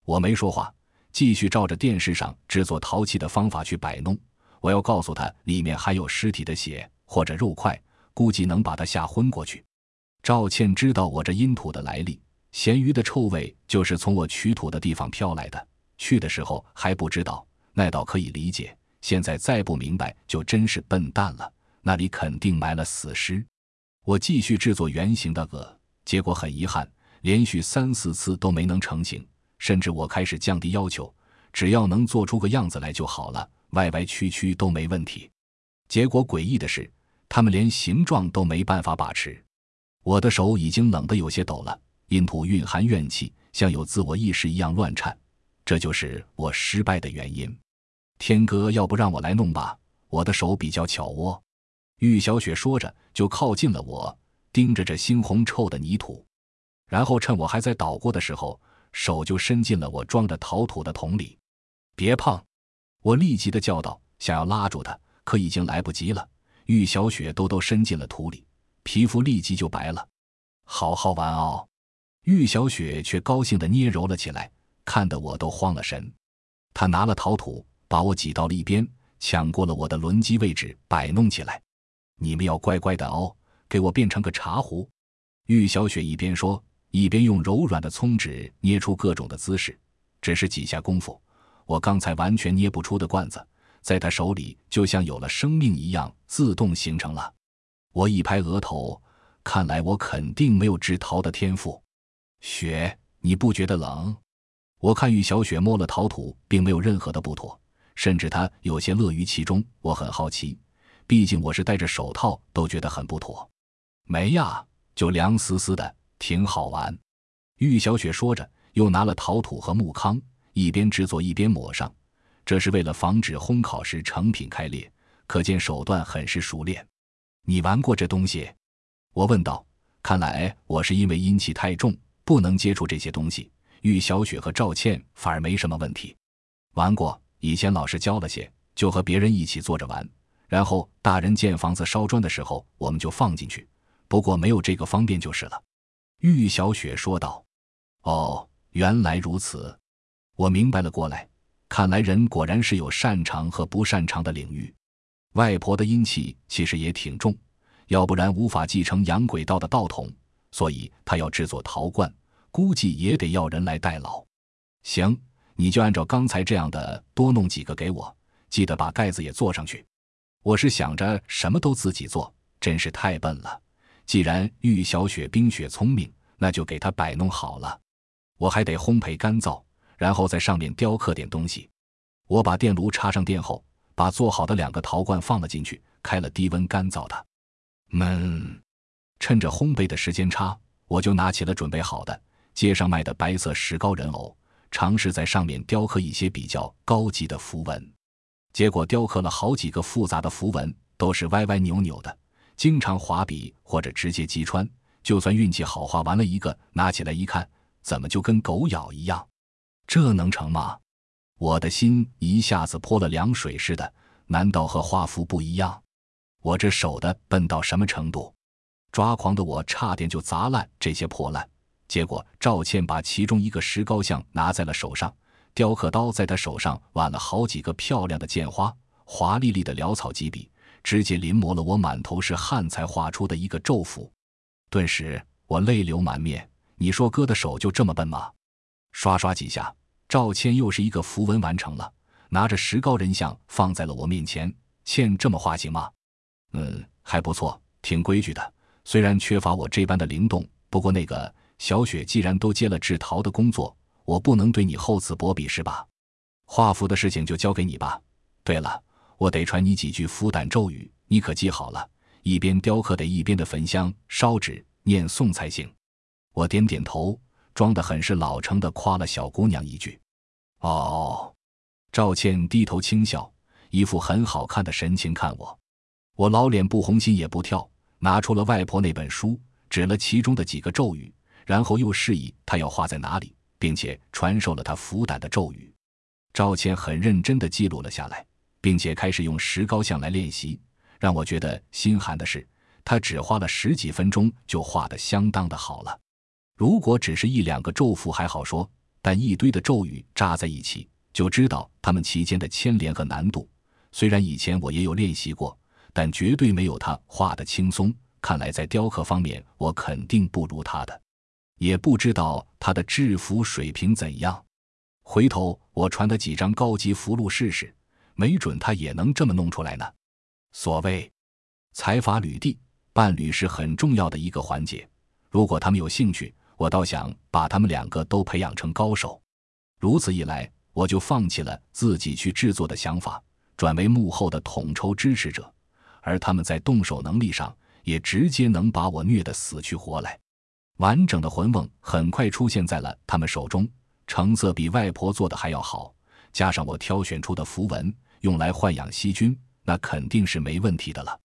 我没说话。继续照着电视上制作陶器的方法去摆弄。我要告诉他，里面含有尸体的血或者肉块，估计能把他吓昏过去。赵倩知道我这阴土的来历，咸鱼的臭味就是从我取土的地方飘来的。去的时候还不知道，那倒可以理解。现在再不明白，就真是笨蛋了。那里肯定埋了死尸。我继续制作圆形的鹅，结果很遗憾，连续三四次都没能成型。甚至我开始降低要求，只要能做出个样子来就好了，歪歪曲曲都没问题。结果诡异的是，他们连形状都没办法把持。我的手已经冷得有些抖了，阴土蕴含怨气，像有自我意识一样乱颤。这就是我失败的原因。天哥，要不让我来弄吧？我的手比较巧哦。玉小雪说着，就靠近了我，盯着这猩红臭的泥土，然后趁我还在捣鼓的时候。手就伸进了我装着陶土的桶里，别碰！我立即的叫道，想要拉住他，可已经来不及了。玉小雪都都伸进了土里，皮肤立即就白了。好好玩哦！玉小雪却高兴的捏揉了起来，看得我都慌了神。他拿了陶土，把我挤到了一边，抢过了我的轮机位置，摆弄起来。你们要乖乖的哦，给我变成个茶壶。玉小雪一边说，一边用柔软的葱纸捏出各种的姿势。只是几下功夫，我刚才完全捏不出的罐子，在他手里就像有了生命一样，自动形成了。我一拍额头，看来我肯定没有制陶的天赋。雪，你不觉得冷？我看玉小雪摸了陶土，并没有任何的不妥，甚至她有些乐于其中。我很好奇，毕竟我是戴着手套，都觉得很不妥。没呀。就凉丝丝的，挺好玩。玉小雪说着，又拿了陶土和木糠，一边制作一边抹上，这是为了防止烘烤时成品开裂，可见手段很是熟练。你玩过这东西？我问道。看来我是因为阴气太重，不能接触这些东西。玉小雪和赵倩反而没什么问题。玩过，以前老师教了些，就和别人一起坐着玩，然后大人建房子烧砖的时候，我们就放进去。不过没有这个方便就是了，玉小雪说道。“哦，原来如此，我明白了过来。看来人果然是有擅长和不擅长的领域。外婆的阴气其实也挺重，要不然无法继承养鬼道的道统，所以她要制作陶罐，估计也得要人来代劳。行，你就按照刚才这样的多弄几个给我，记得把盖子也做上去。我是想着什么都自己做，真是太笨了。”既然玉小雪冰雪聪明，那就给她摆弄好了。我还得烘焙干燥，然后在上面雕刻点东西。我把电炉插上电后，把做好的两个陶罐放了进去，开了低温干燥它。闷，趁着烘焙的时间差，我就拿起了准备好的街上卖的白色石膏人偶，尝试在上面雕刻一些比较高级的符文。结果雕刻了好几个复杂的符文，都是歪歪扭扭的。经常划笔或者直接击穿，就算运气好画完了一个，拿起来一看，怎么就跟狗咬一样？这能成吗？我的心一下子泼了凉水似的。难道和画符不一样？我这手的笨到什么程度？抓狂的我差点就砸烂这些破烂。结果赵倩把其中一个石膏像拿在了手上，雕刻刀在她手上挽了好几个漂亮的剑花，华丽丽的潦草几笔。直接临摹了我满头是汗才画出的一个咒符，顿时我泪流满面。你说哥的手就这么笨吗？刷刷几下，赵倩又是一个符文完成了，拿着石膏人像放在了我面前。倩这么画行吗？嗯，还不错，挺规矩的。虽然缺乏我这般的灵动，不过那个小雪既然都接了制陶的工作，我不能对你厚此薄彼是吧？画符的事情就交给你吧。对了。我得传你几句孵胆咒语，你可记好了。一边雕刻得一边的焚香烧纸念诵才行。我点点头，装得很是老成的夸了小姑娘一句：“哦。”赵倩低头轻笑，一副很好看的神情看我。我老脸不红心也不跳，拿出了外婆那本书，指了其中的几个咒语，然后又示意她要画在哪里，并且传授了她符胆的咒语。赵倩很认真地记录了下来。并且开始用石膏像来练习，让我觉得心寒的是，他只花了十几分钟就画得相当的好了。如果只是一两个咒符还好说，但一堆的咒语扎在一起，就知道他们其间的牵连和难度。虽然以前我也有练习过，但绝对没有他画的轻松。看来在雕刻方面，我肯定不如他的。也不知道他的制符水平怎样，回头我传他几张高级符箓试试。没准他也能这么弄出来呢。所谓财阀履地，伴侣是很重要的一个环节。如果他们有兴趣，我倒想把他们两个都培养成高手。如此一来，我就放弃了自己去制作的想法，转为幕后的统筹支持者。而他们在动手能力上，也直接能把我虐得死去活来。完整的魂瓮很快出现在了他们手中，成色比外婆做的还要好，加上我挑选出的符文。用来豢养细菌，那肯定是没问题的了。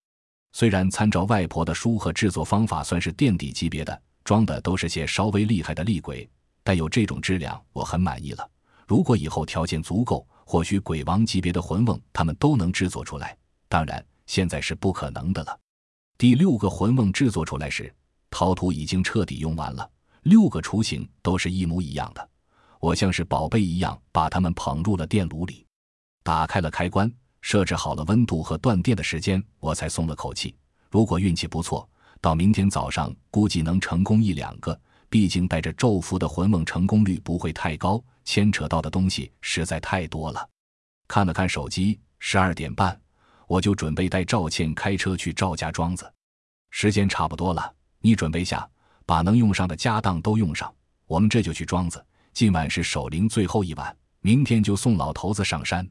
虽然参照外婆的书和制作方法算是垫底级别的，装的都是些稍微厉害的厉鬼，但有这种质量，我很满意了。如果以后条件足够，或许鬼王级别的魂瓮他们都能制作出来。当然，现在是不可能的了。第六个魂瓮制作出来时，陶土已经彻底用完了，六个雏形都是一模一样的。我像是宝贝一样把它们捧入了电炉里，打开了开关，设置好了温度和断电的时间，我才松了口气。如果运气不错，到明天早上估计能成功一两个。毕竟带着咒符的魂梦成功率不会太高，牵扯到的东西实在太多了。看了看手机，十二点半，我就准备带赵倩开车去赵家庄子。时间差不多了，你准备下，把能用上的家当都用上，我们这就去庄子。今晚是守灵最后一晚，明天就送老头子上山。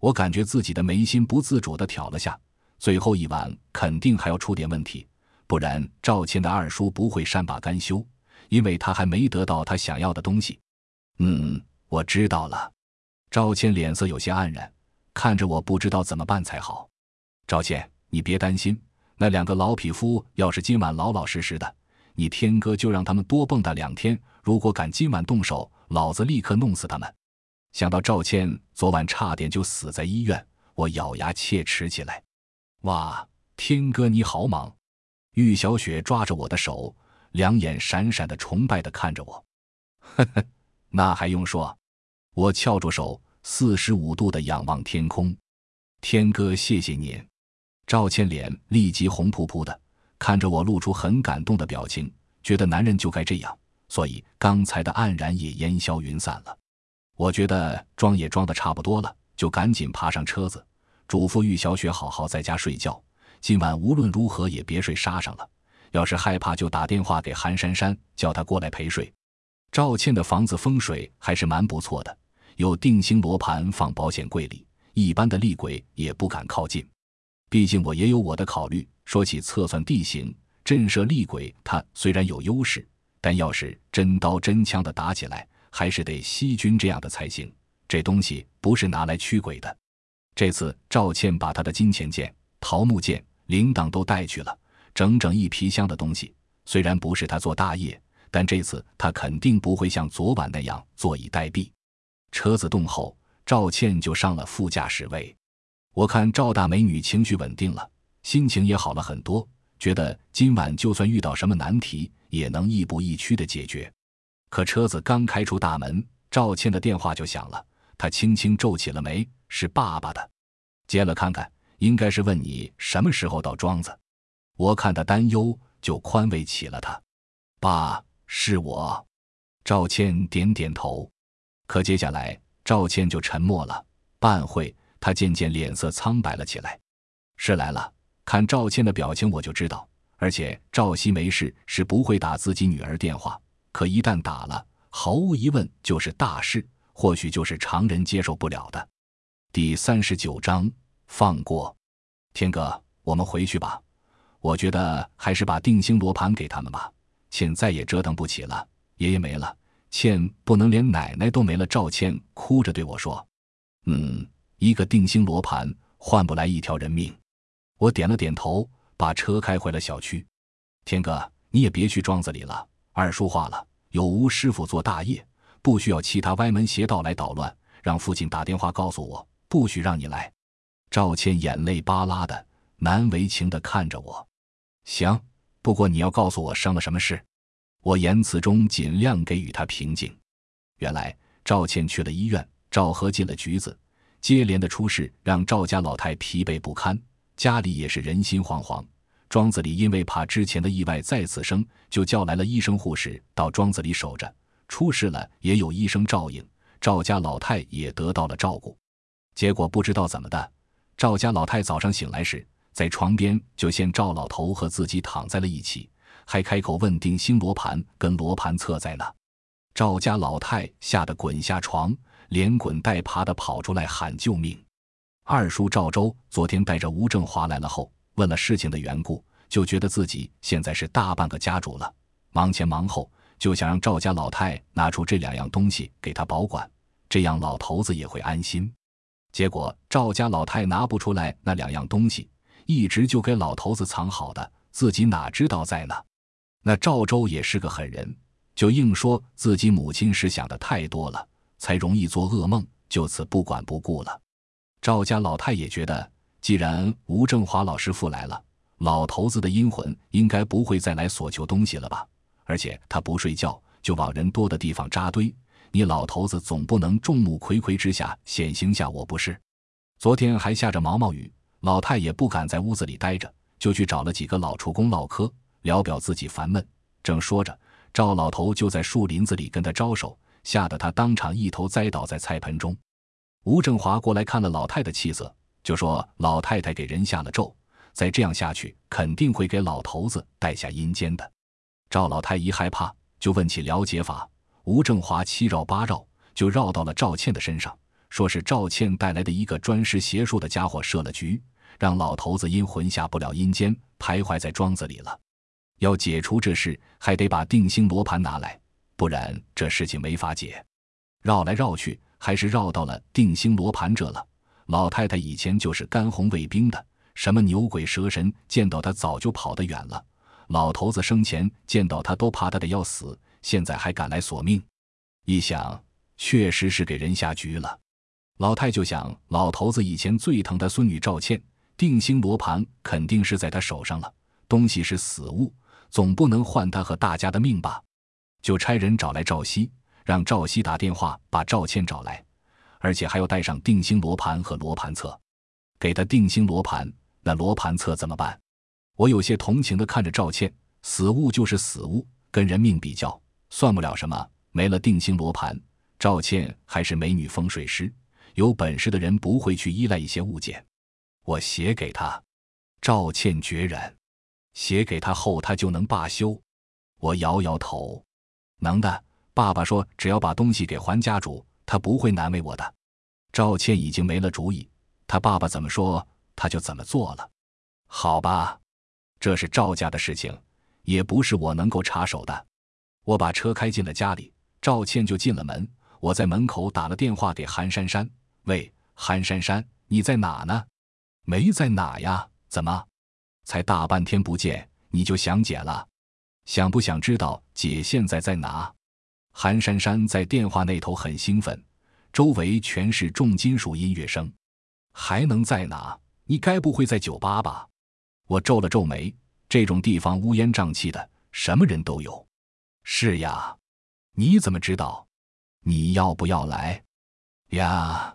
我感觉自己的眉心不自主地挑了下，最后一晚肯定还要出点问题，不然赵倩的二叔不会善罢甘休。因为他还没得到他想要的东西。嗯，我知道了。赵倩脸色有些黯然，看着我不知道怎么办才好。赵倩，你别担心，那两个老匹夫要是今晚老老实实的，你天哥就让他们多蹦跶两天。如果敢今晚动手，老子立刻弄死他们。想到赵倩昨晚差点就死在医院，我咬牙切齿起来。哇，天哥你好莽！玉小雪抓着我的手。两眼闪闪的，崇拜的看着我，呵呵，那还用说？我翘住手，四十五度的仰望天空。天哥，谢谢您。赵倩脸立即红扑扑的，看着我，露出很感动的表情，觉得男人就该这样，所以刚才的黯然也烟消云散了。我觉得装也装的差不多了，就赶紧爬上车子，嘱咐玉小雪好好在家睡觉，今晚无论如何也别睡沙上了。要是害怕，就打电话给韩珊珊，叫她过来陪睡。赵倩的房子风水还是蛮不错的，有定心罗盘放保险柜里，一般的厉鬼也不敢靠近。毕竟我也有我的考虑。说起测算地形、震慑厉鬼，他虽然有优势，但要是真刀真枪的打起来，还是得西军这样的才行。这东西不是拿来驱鬼的。这次赵倩把她的金钱剑、桃木剑、铃铛都带去了。整整一皮箱的东西，虽然不是他做大业，但这次他肯定不会像昨晚那样坐以待毙。车子动后，赵倩就上了副驾驶位。我看赵大美女情绪稳定了，心情也好了很多，觉得今晚就算遇到什么难题，也能亦步亦趋的解决。可车子刚开出大门，赵倩的电话就响了。她轻轻皱起了眉：“是爸爸的。”接了看看，应该是问你什么时候到庄子。我看他担忧，就宽慰起了他。爸，是我。赵倩点点头。可接下来，赵倩就沉默了。半会，她渐渐脸色苍白了起来。是来了。看赵倩的表情，我就知道。而且赵熙没事是不会打自己女儿电话。可一旦打了，毫无疑问就是大事，或许就是常人接受不了的。第三十九章，放过。天哥，我们回去吧。我觉得还是把定星罗盘给他们吧。倩再也折腾不起了，爷爷没了，倩不能连奶奶都没了。赵倩哭着对我说：“嗯，一个定星罗盘换不来一条人命。”我点了点头，把车开回了小区。天哥，你也别去庄子里了。二叔话了，有吴师傅做大业，不需要其他歪门邪道来捣乱。让父亲打电话告诉我，不许让你来。赵倩眼泪巴拉的，难为情的看着我。行，不过你要告诉我生了什么事。我言辞中尽量给予他平静。原来赵倩去了医院，赵和进了局子，接连的出事让赵家老太疲惫不堪，家里也是人心惶惶。庄子里因为怕之前的意外再次生，就叫来了医生护士到庄子里守着。出事了也有医生照应，赵家老太也得到了照顾。结果不知道怎么的，赵家老太早上醒来时。在床边就见赵老头和自己躺在了一起，还开口问定星罗盘跟罗盘测在哪。赵家老太吓得滚下床，连滚带爬的跑出来喊救命。二叔赵周昨天带着吴正华来了后，问了事情的缘故，就觉得自己现在是大半个家主了，忙前忙后就想让赵家老太拿出这两样东西给他保管，这样老头子也会安心。结果赵家老太拿不出来那两样东西。一直就给老头子藏好的，自己哪知道在呢？那赵州也是个狠人，就硬说自己母亲是想的太多了，才容易做噩梦，就此不管不顾了。赵家老太也觉得，既然吴正华老师傅来了，老头子的阴魂应该不会再来索求东西了吧？而且他不睡觉，就往人多的地方扎堆，你老头子总不能众目睽睽之下显形下我不是？昨天还下着毛毛雨，老太也不敢在屋子里待着，就去找了几个老厨工唠嗑，聊表自己烦闷。正说着，赵老头就在树林子里跟他招手，吓得他当场一头栽倒在菜盆中。吴正华过来看了老太的气色，就说：“老太太给人下了咒，再这样下去，肯定会给老头子带下阴间的。”赵老太一害怕，就问起了解法。吴正华七绕八绕，就绕到了赵倩的身上，说是赵倩带来的一个专施邪术的家伙设了局，让老头子阴魂下不了阴间，徘徊在庄子里了。要解除这事，还得把定星罗盘拿来，不然这事情没法解。绕来绕去。还是绕到了定星罗盘这了。老太太以前就是干红卫兵的，什么牛鬼蛇神见到她早就跑得远了。老头子生前见到她都怕她的要死，现在还敢来索命，一想确实是给人下局了。老太就想，老头子以前最疼他孙女赵倩，定星罗盘肯定是在他手上了，东西是死物，总不能换他和大家的命吧？就差人找来赵熙。让赵熙打电话把赵倩找来，而且还要带上定星罗盘和罗盘册，给他定星罗盘，那罗盘册怎么办？我有些同情的看着赵倩，死物就是死物，跟人命比较算不了什么。没了定星罗盘，赵倩还是美女风水师，有本事的人不会去依赖一些物件。我写给他，赵倩决然，写给他后他就能罢休。我摇摇头，能的。爸爸说：“只要把东西给还家主，他不会难为我的。”赵倩已经没了主意，他爸爸怎么说，他就怎么做了。好吧，这是赵家的事情，也不是我能够插手的。我把车开进了家里，赵倩就进了门。我在门口打了电话给韩珊珊：“喂，韩珊珊，你在哪呢？”“没在哪呀，怎么？才大半天不见，你就想姐了？想不想知道姐现在在哪？”韩珊珊在电话那头很兴奋，周围全是重金属音乐声。还能在哪？你该不会在酒吧吧？我皱了皱眉，这种地方乌烟瘴气的，什么人都有。是呀，你怎么知道？你要不要来？呀，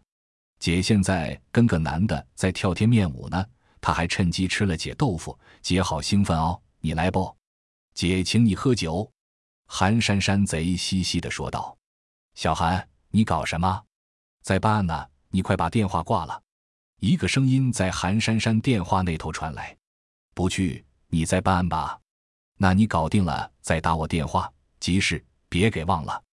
姐现在跟个男的在跳天面舞呢，他还趁机吃了姐豆腐，姐好兴奋哦。你来不？姐请你喝酒。韩珊珊贼兮兮的说道：“小韩，你搞什么？在办案呢？你快把电话挂了。”一个声音在韩珊珊电话那头传来：“不去，你在办案吧？那你搞定了再打我电话，急事别给忘了。”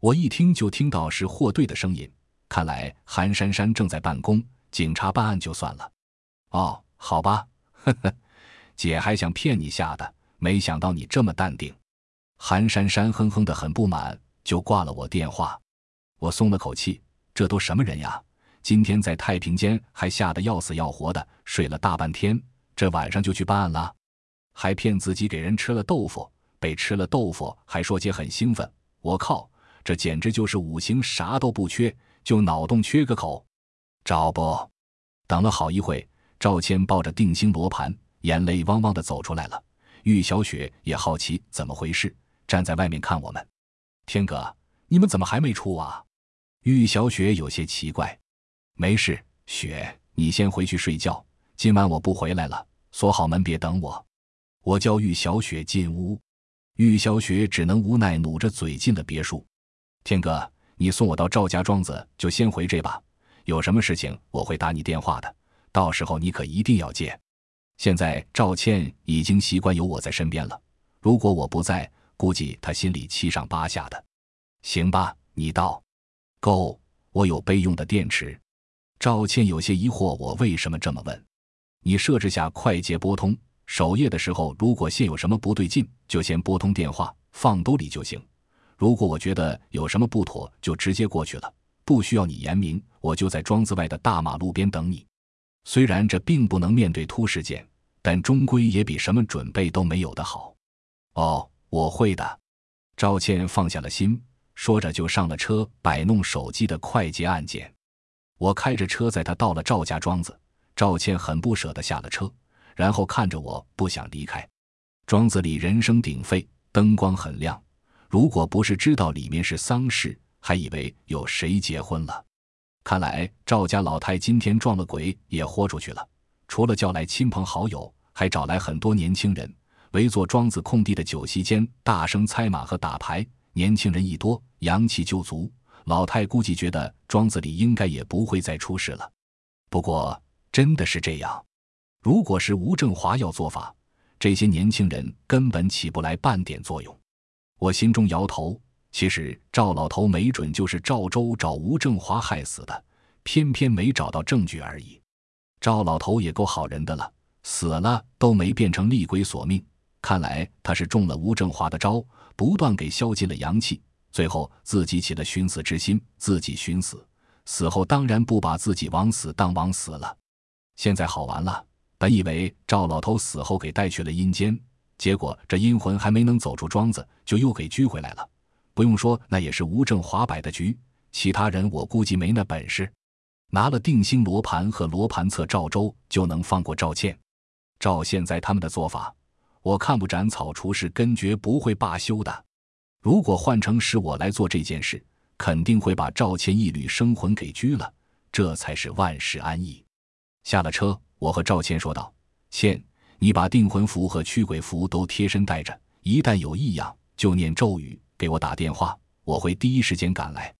我一听就听到是霍队的声音，看来韩珊珊正在办公，警察办案就算了。哦，好吧，呵呵，姐还想骗你下的，没想到你这么淡定。韩珊珊哼哼的很不满，就挂了我电话。我松了口气，这都什么人呀？今天在太平间还吓得要死要活的，睡了大半天，这晚上就去办案了，还骗自己给人吃了豆腐，被吃了豆腐还说姐很兴奋。我靠，这简直就是五行啥都不缺，就脑洞缺个口。找不？等了好一会，赵谦抱着定心罗盘，眼泪汪汪的走出来了。玉小雪也好奇怎么回事。站在外面看我们，天哥，你们怎么还没出啊？玉小雪有些奇怪。没事，雪，你先回去睡觉。今晚我不回来了，锁好门，别等我。我叫玉小雪进屋，玉小雪只能无奈努着嘴进了别墅。天哥，你送我到赵家庄子，就先回这吧。有什么事情我会打你电话的，到时候你可一定要接。现在赵倩已经习惯有我在身边了，如果我不在。估计他心里七上八下的，行吧，你到，够，我有备用的电池。赵倩有些疑惑，我为什么这么问？你设置下快捷拨通，首页的时候如果现有什么不对劲，就先拨通电话，放兜里就行。如果我觉得有什么不妥，就直接过去了，不需要你言明，我就在庄子外的大马路边等你。虽然这并不能面对突事件，但终归也比什么准备都没有的好。哦。我会的，赵倩放下了心，说着就上了车，摆弄手机的快捷按键。我开着车载她到了赵家庄子，赵倩很不舍得下了车，然后看着我不想离开。庄子里人声鼎沸，灯光很亮，如果不是知道里面是丧事，还以为有谁结婚了。看来赵家老太今天撞了鬼，也豁出去了。除了叫来亲朋好友，还找来很多年轻人，围坐庄子空地的酒席间，大声猜马和打牌。年轻人一多，阳气就足。老太估计觉得庄子里应该也不会再出事了。不过真的是这样，如果是吴正华要做法，这些年轻人根本起不来半点作用。我心中摇头。其实赵老头没准就是赵州找吴正华害死的，偏偏没找到证据而已。赵老头也够好人的了，死了都没变成厉鬼索命。看来他是中了吴正华的招，不断给消尽了阳气，最后自己起了寻死之心，自己寻死。死后当然不把自己往死当往死了。现在好玩了，本以为赵老头死后给带去了阴间，结果这阴魂还没能走出庄子，就又给拘回来了。不用说，那也是吴正华摆的局。其他人我估计没那本事。拿了定星罗盘和罗盘测赵州，就能放过赵倩。照现在他们的做法，我看不斩草除是根绝不会罢休的。如果换成是我来做这件事，肯定会把赵倩一缕生魂给拘了，这才是万事安逸。下了车，我和赵倩说道：“倩，你把定魂符和驱鬼符都贴身带着，一旦有异样，就念咒语。”给我打电话，我会第一时间赶来。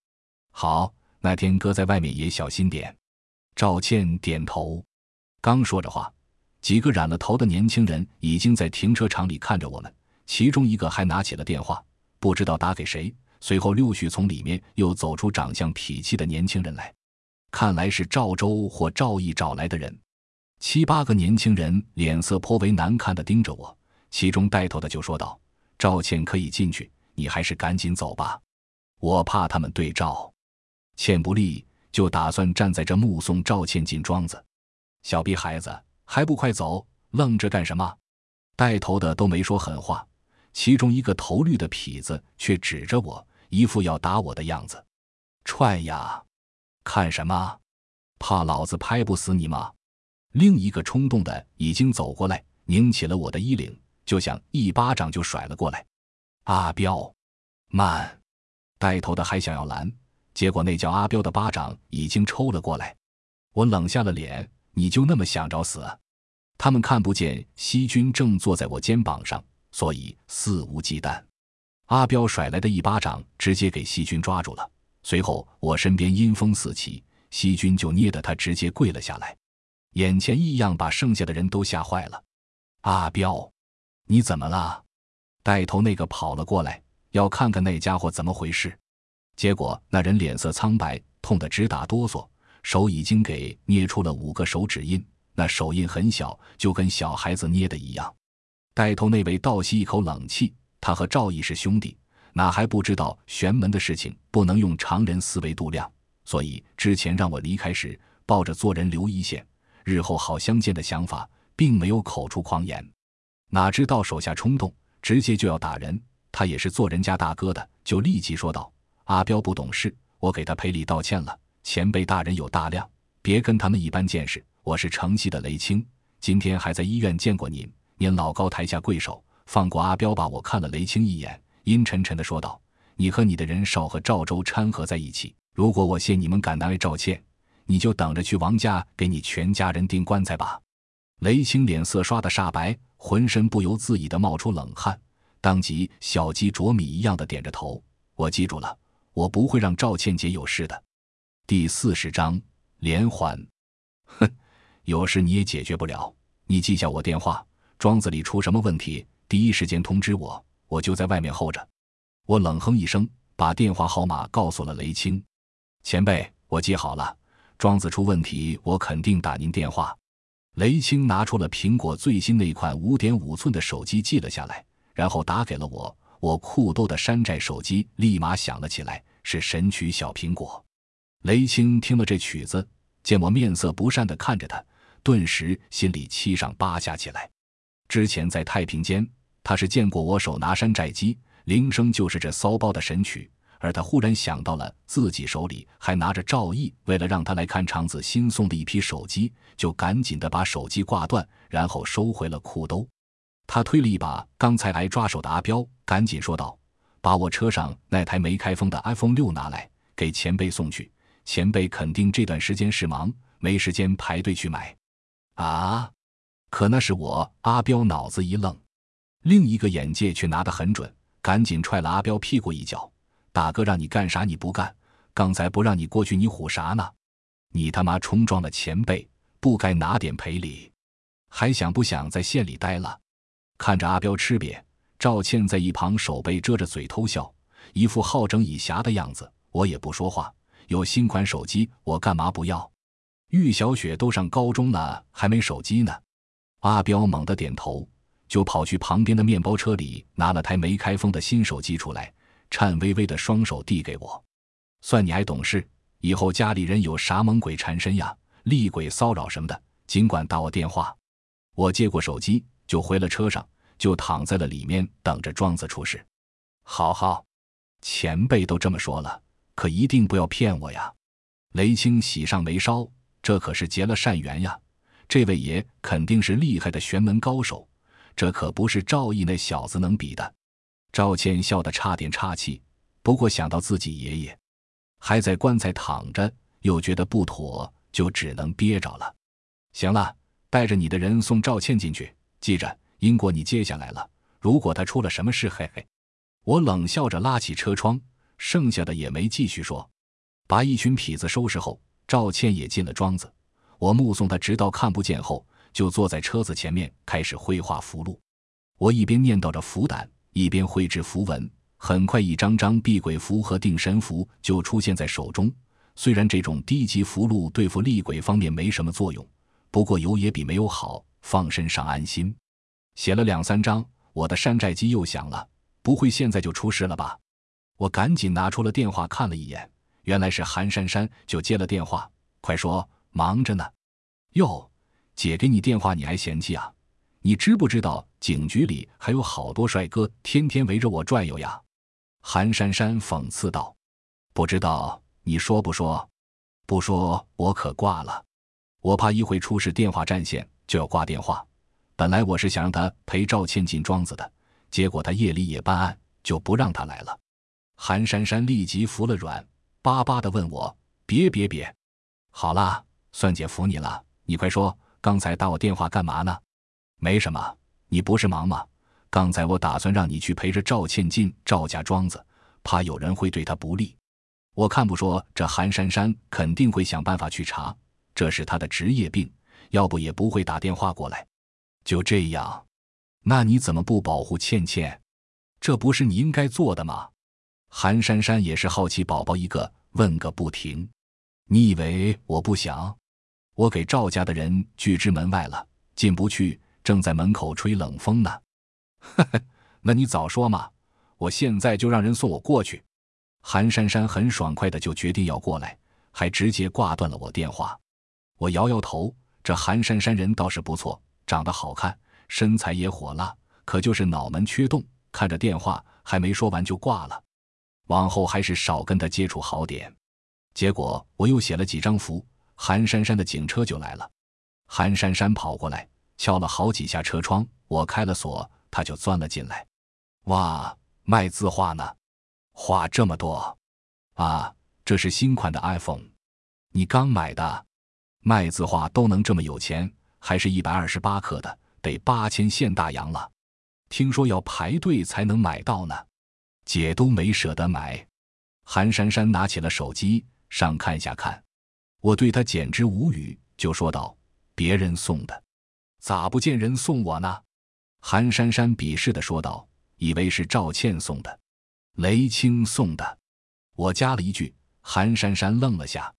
好，那天哥在外面也小心点。赵倩点头。刚说着话，几个染了头的年轻人已经在停车场里看着我们，其中一个还拿起了电话，不知道打给谁。随后陆续从里面又走出长相痞气的年轻人来，看来是赵州或赵毅找来的人。七八个年轻人脸色颇为难看的盯着我，其中带头的就说道：“赵倩可以进去。”你还是赶紧走吧，我怕他们对赵。倩不利，就打算站在这目送赵倩进庄子。小逼孩子，还不快走！愣着干什么？带头的都没说狠话，其中一个头绿的痞子却指着我，一副要打我的样子。踹呀！看什么？怕老子拍不死你吗？另一个冲动的已经走过来，拧起了我的衣领，就想一巴掌就甩了过来。阿彪，慢！带头的还想要拦，结果那叫阿彪的巴掌已经抽了过来。我冷下了脸，你就那么想找死？他们看不见西军正坐在我肩膀上，所以肆无忌惮。阿彪甩来的一巴掌直接给西军抓住了，随后我身边阴风四起，西军就捏得他直接跪了下来。眼前异样把剩下的人都吓坏了。阿彪，你怎么了？带头那个跑了过来，要看看那家伙怎么回事。结果那人脸色苍白，痛得直打哆嗦，手已经给捏出了五个手指印，那手印很小，就跟小孩子捏的一样。带头那位倒吸一口冷气，他和赵毅是兄弟，哪还不知道玄门的事情不能用常人思维度量，所以之前让我离开时，抱着做人留一线，日后好相见的想法，并没有口出狂言。哪知道手下冲动。直接就要打人，他也是做人家大哥的，就立即说道：“阿彪不懂事，我给他赔礼道歉了。前辈大人有大量，别跟他们一般见识。我是城西的雷青，今天还在医院见过您。您老高台下跪手，放过阿彪吧。”我看了雷青一眼，阴沉沉的说道：“你和你的人少和赵州掺和在一起，如果我谢你们敢难为赵倩，你就等着去王家给你全家人钉棺材吧。”雷青脸色刷的煞白。浑身不由自主的冒出冷汗，当即小鸡啄米一样的点着头。我记住了，我不会让赵倩姐有事的。第四十章连环。哼，有事你也解决不了。你记下我电话，庄子里出什么问题，第一时间通知我，我就在外面候着。我冷哼一声，把电话号码告诉了雷青前辈，我记好了。庄子出问题，我肯定打您电话。雷青拿出了苹果最新那款五点五寸的手机，记了下来，然后打给了我。我酷兜的山寨手机立马响了起来，是神曲小苹果。雷青听了这曲子，见我面色不善的看着他，顿时心里七上八下起来。之前在太平间，他是见过我手拿山寨机，铃声就是这骚包的神曲。而他忽然想到了自己手里还拿着赵毅为了让他来看场子新送的一批手机，就赶紧的把手机挂断，然后收回了裤兜。他推了一把刚才挨抓手的阿彪，赶紧说道：“把我车上那台没开封的 iPhone 六拿来，给前辈送去。前辈肯定这段时间是忙，没时间排队去买。啊！可那是我阿彪脑子一愣，另一个眼界却拿得很准，赶紧踹了阿彪屁股一脚：“大哥让你干啥你不干？刚才不让你过去，你唬啥呢？你他妈冲撞了前辈，不该拿点赔礼？还想不想在县里待了？”看着阿彪吃瘪，赵倩在一旁手背遮着嘴偷笑，一副好整以暇的样子。我也不说话。有新款手机，我干嘛不要？玉小雪都上高中了，还没手机呢。阿彪猛地点头，就跑去旁边的面包车里拿了台没开封的新手机出来，颤巍巍的双手递给我。算你还懂事，以后家里人有啥猛鬼缠身呀、厉鬼骚扰什么的，尽管打我电话。我接过手机，就回了车上，就躺在了里面等着庄子出事。好好，前辈都这么说了。可一定不要骗我呀！雷青喜上眉梢，这可是结了善缘呀。这位爷肯定是厉害的玄门高手，这可不是赵毅那小子能比的。赵倩笑得差点岔气，不过想到自己爷爷还在棺材躺着，又觉得不妥，就只能憋着了。行了，带着你的人送赵倩进去，记着，英国你接下来了。如果他出了什么事，嘿嘿，我冷笑着拉起车窗。剩下的也没继续说，把一群痞子收拾后，赵倩也进了庄子。我目送他直到看不见后，就坐在车子前面开始绘画符箓。我一边念叨着符胆，一边绘制符文。很快，一张张避鬼符和定神符就出现在手中。虽然这种低级符箓对付厉鬼方面没什么作用，不过有也比没有好，放身上安心。写了两三张，我的山寨机又响了。不会现在就出事了吧？我赶紧拿出了电话看了一眼，原来是韩珊珊，就接了电话。快说，忙着呢。哟，姐给你电话你还嫌弃啊？你知不知道警局里还有好多帅哥天天围着我转悠呀？韩珊珊讽刺道。不知道，你说不说？不说我可挂了。我怕一会出事，电话占线就要挂电话。本来我是想让他陪赵倩进庄子的，结果他夜里也办案，就不让他来了。韩珊珊立即服了软，巴巴的问我：“别别别，好啦，算姐服你了。你快说，刚才打我电话干嘛呢？没什么，你不是忙吗？刚才我打算让你去陪着赵倩进赵家庄子，怕有人会对她不利。我看不说，这韩珊珊肯定会想办法去查，这是她的职业病，要不也不会打电话过来。就这样，那你怎么不保护倩倩？这不是你应该做的吗？”韩珊珊也是好奇宝宝一个，问个不停。你以为我不想？我给赵家的人拒之门外了，进不去，正在门口吹冷风呢。呵呵，那你早说嘛！我现在就让人送我过去。韩珊珊很爽快的就决定要过来，还直接挂断了我电话。我摇摇头，这韩珊珊人倒是不错，长得好看，身材也火辣，可就是脑门缺洞。看着电话还没说完就挂了。往后还是少跟他接触好点。结果我又写了几张符，韩珊珊的警车就来了。韩珊珊跑过来，敲了好几下车窗，我开了锁，他就钻了进来。哇，卖字画呢，画这么多啊！这是新款的 iPhone，你刚买的？卖字画都能这么有钱，还是一百二十八克的，得八千现大洋了。听说要排队才能买到呢。姐都没舍得买，韩珊珊拿起了手机上看下看，我对她简直无语，就说道：“别人送的，咋不见人送我呢？”韩珊珊鄙视的说道：“以为是赵倩送的，雷青送的。”我加了一句，韩珊珊愣了下：“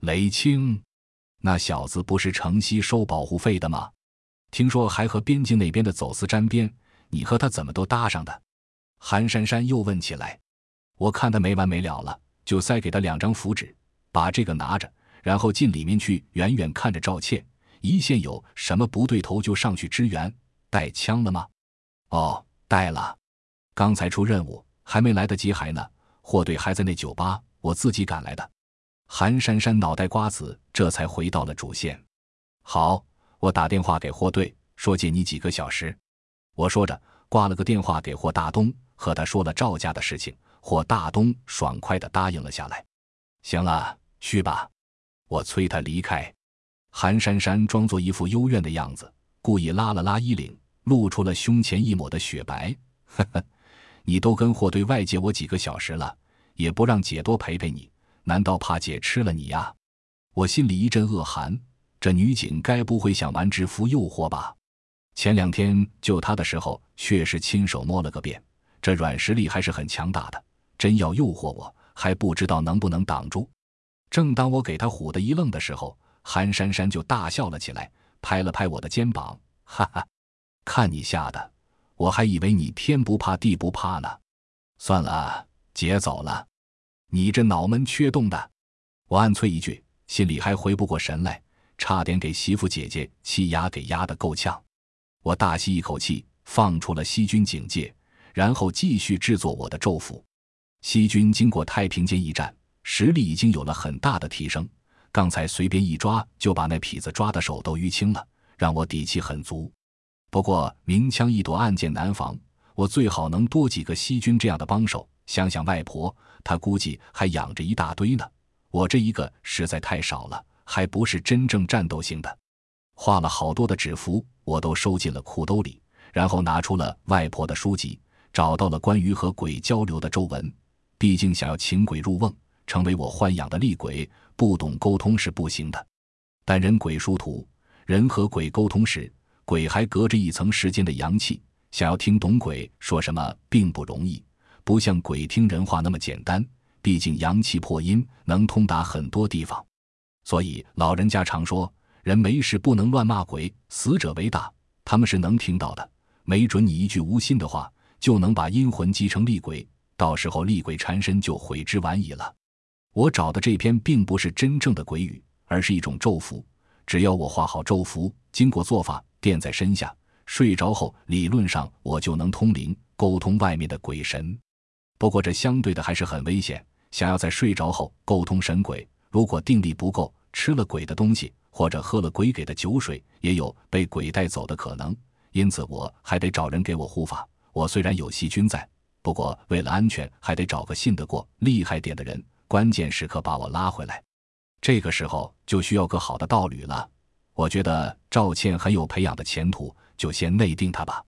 雷青，那小子不是城西收保护费的吗？听说还和边境那边的走私沾边，你和他怎么都搭上的？”韩珊珊又问起来，我看他没完没了了，就塞给他两张符纸，把这个拿着，然后进里面去，远远看着赵倩，一线有什么不对头就上去支援。带枪了吗？哦，带了，刚才出任务，还没来得及还呢，货队还在那酒吧，我自己赶来的。韩珊珊脑袋瓜子这才回到了主线。好，我打电话给货队，说借你几个小时。我说着，挂了个电话给霍大东。和他说了赵家的事情，霍大东爽快地答应了下来。行了，去吧。我催他离开。韩珊珊装作一副幽怨的样子，故意拉了拉衣领，露出了胸前一抹的雪白。呵呵，你都跟货对外借我几个小时了，也不让姐多陪陪你，难道怕姐吃了你呀？我心里一阵恶寒，这女警该不会想玩制服诱惑吧？前两天救她的时候，确实亲手摸了个遍，这软实力还是很强大的。真要诱惑我，还不知道能不能挡住。正当我给她唬得一愣的时候，韩珊珊就大笑了起来，拍了拍我的肩膀，哈哈，看你吓的，我还以为你天不怕地不怕呢。算了，姐走了，你这脑门缺洞的。我暗啐一句，心里还回不过神来，差点给媳妇姐姐气压给压得够呛。我大吸一口气，放出了细菌警戒，然后继续制作我的咒符。细菌经过太平间一战，实力已经有了很大的提升。刚才随便一抓就把那痞子抓的手都淤青了，让我底气很足。不过明枪易躲，暗箭难防，我最好能多几个西军这样的帮手。想想外婆，她估计还养着一大堆呢。我这一个实在太少了，还不是真正战斗型的。画了好多的纸符，我都收进了裤兜里，然后拿出了外婆的书籍，找到了关于和鬼交流的咒文。毕竟想要请鬼入瓮，成为我豢养的厉鬼。不懂沟通是不行的，但人鬼殊途，人和鬼沟通时，鬼还隔着一层时间的阳气，想要听懂鬼说什么并不容易，不像鬼听人话那么简单。毕竟阳气破阴，能通达很多地方，所以老人家常说，人没事不能乱骂鬼，死者为大，他们是能听到的。没准你一句无心的话，就能把阴魂击成厉鬼，到时候厉鬼缠身就悔之晚矣了。我找的这篇并不是真正的鬼语，而是一种咒符。只要我画好咒符，经过做法垫在身下，睡着后理论上我就能通灵，沟通外面的鬼神。不过这相对的还是很危险。想要在睡着后沟通神鬼，如果定力不够，吃了鬼的东西或者喝了鬼给的酒水，也有被鬼带走的可能。因此我还得找人给我护法。我虽然有细菌在，不过为了安全，还得找个信得过、厉害点的人。关键时刻把我拉回来，这个时候就需要个好的道侣了。我觉得赵倩很有培养的前途，就先内定她吧。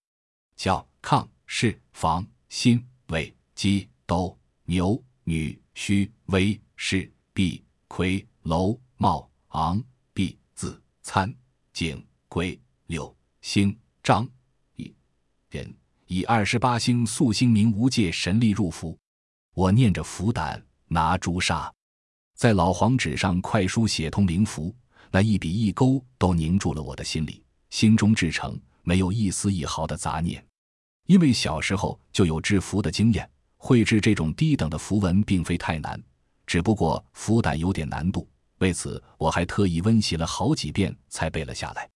叫亢、氏、房、辛、尾、鸡、斗、牛、女、戌、微、氏、毕、魁、楼、茂、昂、毕、子、参、景、癸、柳、星、张、乙、壬，以二十八星宿星明无界神力入符。我念着符胆。拿朱砂，在老黄纸上快书写通灵符，那一笔一勾都凝住了我的心里，心中至诚，没有一丝一毫的杂念。因为小时候就有制符的经验，绘制这种低等的符文并非太难，只不过符胆有点难度。为此，我还特意温习了好几遍才背了下来。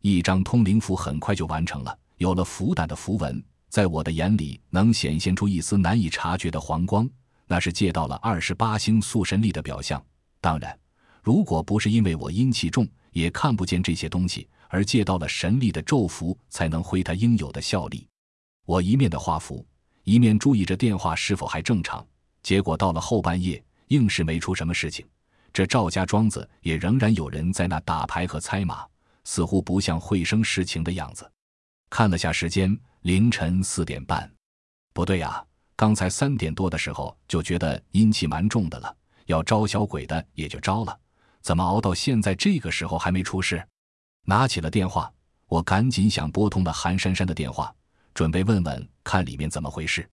一张通灵符很快就完成了，有了符胆的符文，在我的眼里能显现出一丝难以察觉的黄光。那是借到了二十八星宿神力的表象。当然，如果不是因为我阴气重，也看不见这些东西，而借到了神力的咒符，才能挥它应有的效力。我一面的画符，一面注意着电话是否还正常。结果到了后半夜，硬是没出什么事情。这赵家庄子也仍然有人在那打牌和猜马，似乎不像会生事情的样子。看了下时间，凌晨四点半。不对呀。刚才三点多的时候就觉得阴气蛮重的了，要招小鬼的也就招了，怎么熬到现在这个时候还没出事？拿起了电话，我赶紧想拨通了韩珊珊的电话，准备问问看里面怎么回事。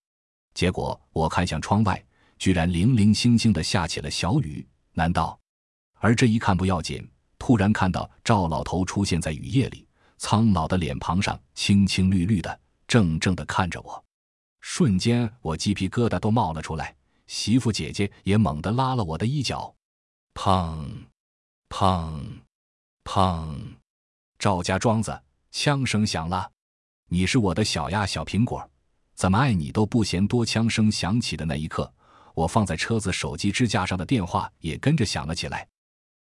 结果我看向窗外，居然零零星星的下起了小雨。难道？而这一看不要紧，突然看到赵老头出现在雨夜里，苍老的脸庞上青青绿绿的，怔怔的看着我。瞬间，我鸡皮疙瘩都冒了出来。媳妇姐姐也猛地拉了我的衣角，砰，砰，砰！赵家庄子，枪声响了。你是我的小呀，小苹果，怎么爱你都不嫌多。枪声响起的那一刻，我放在车子手机支架上的电话也跟着响了起来。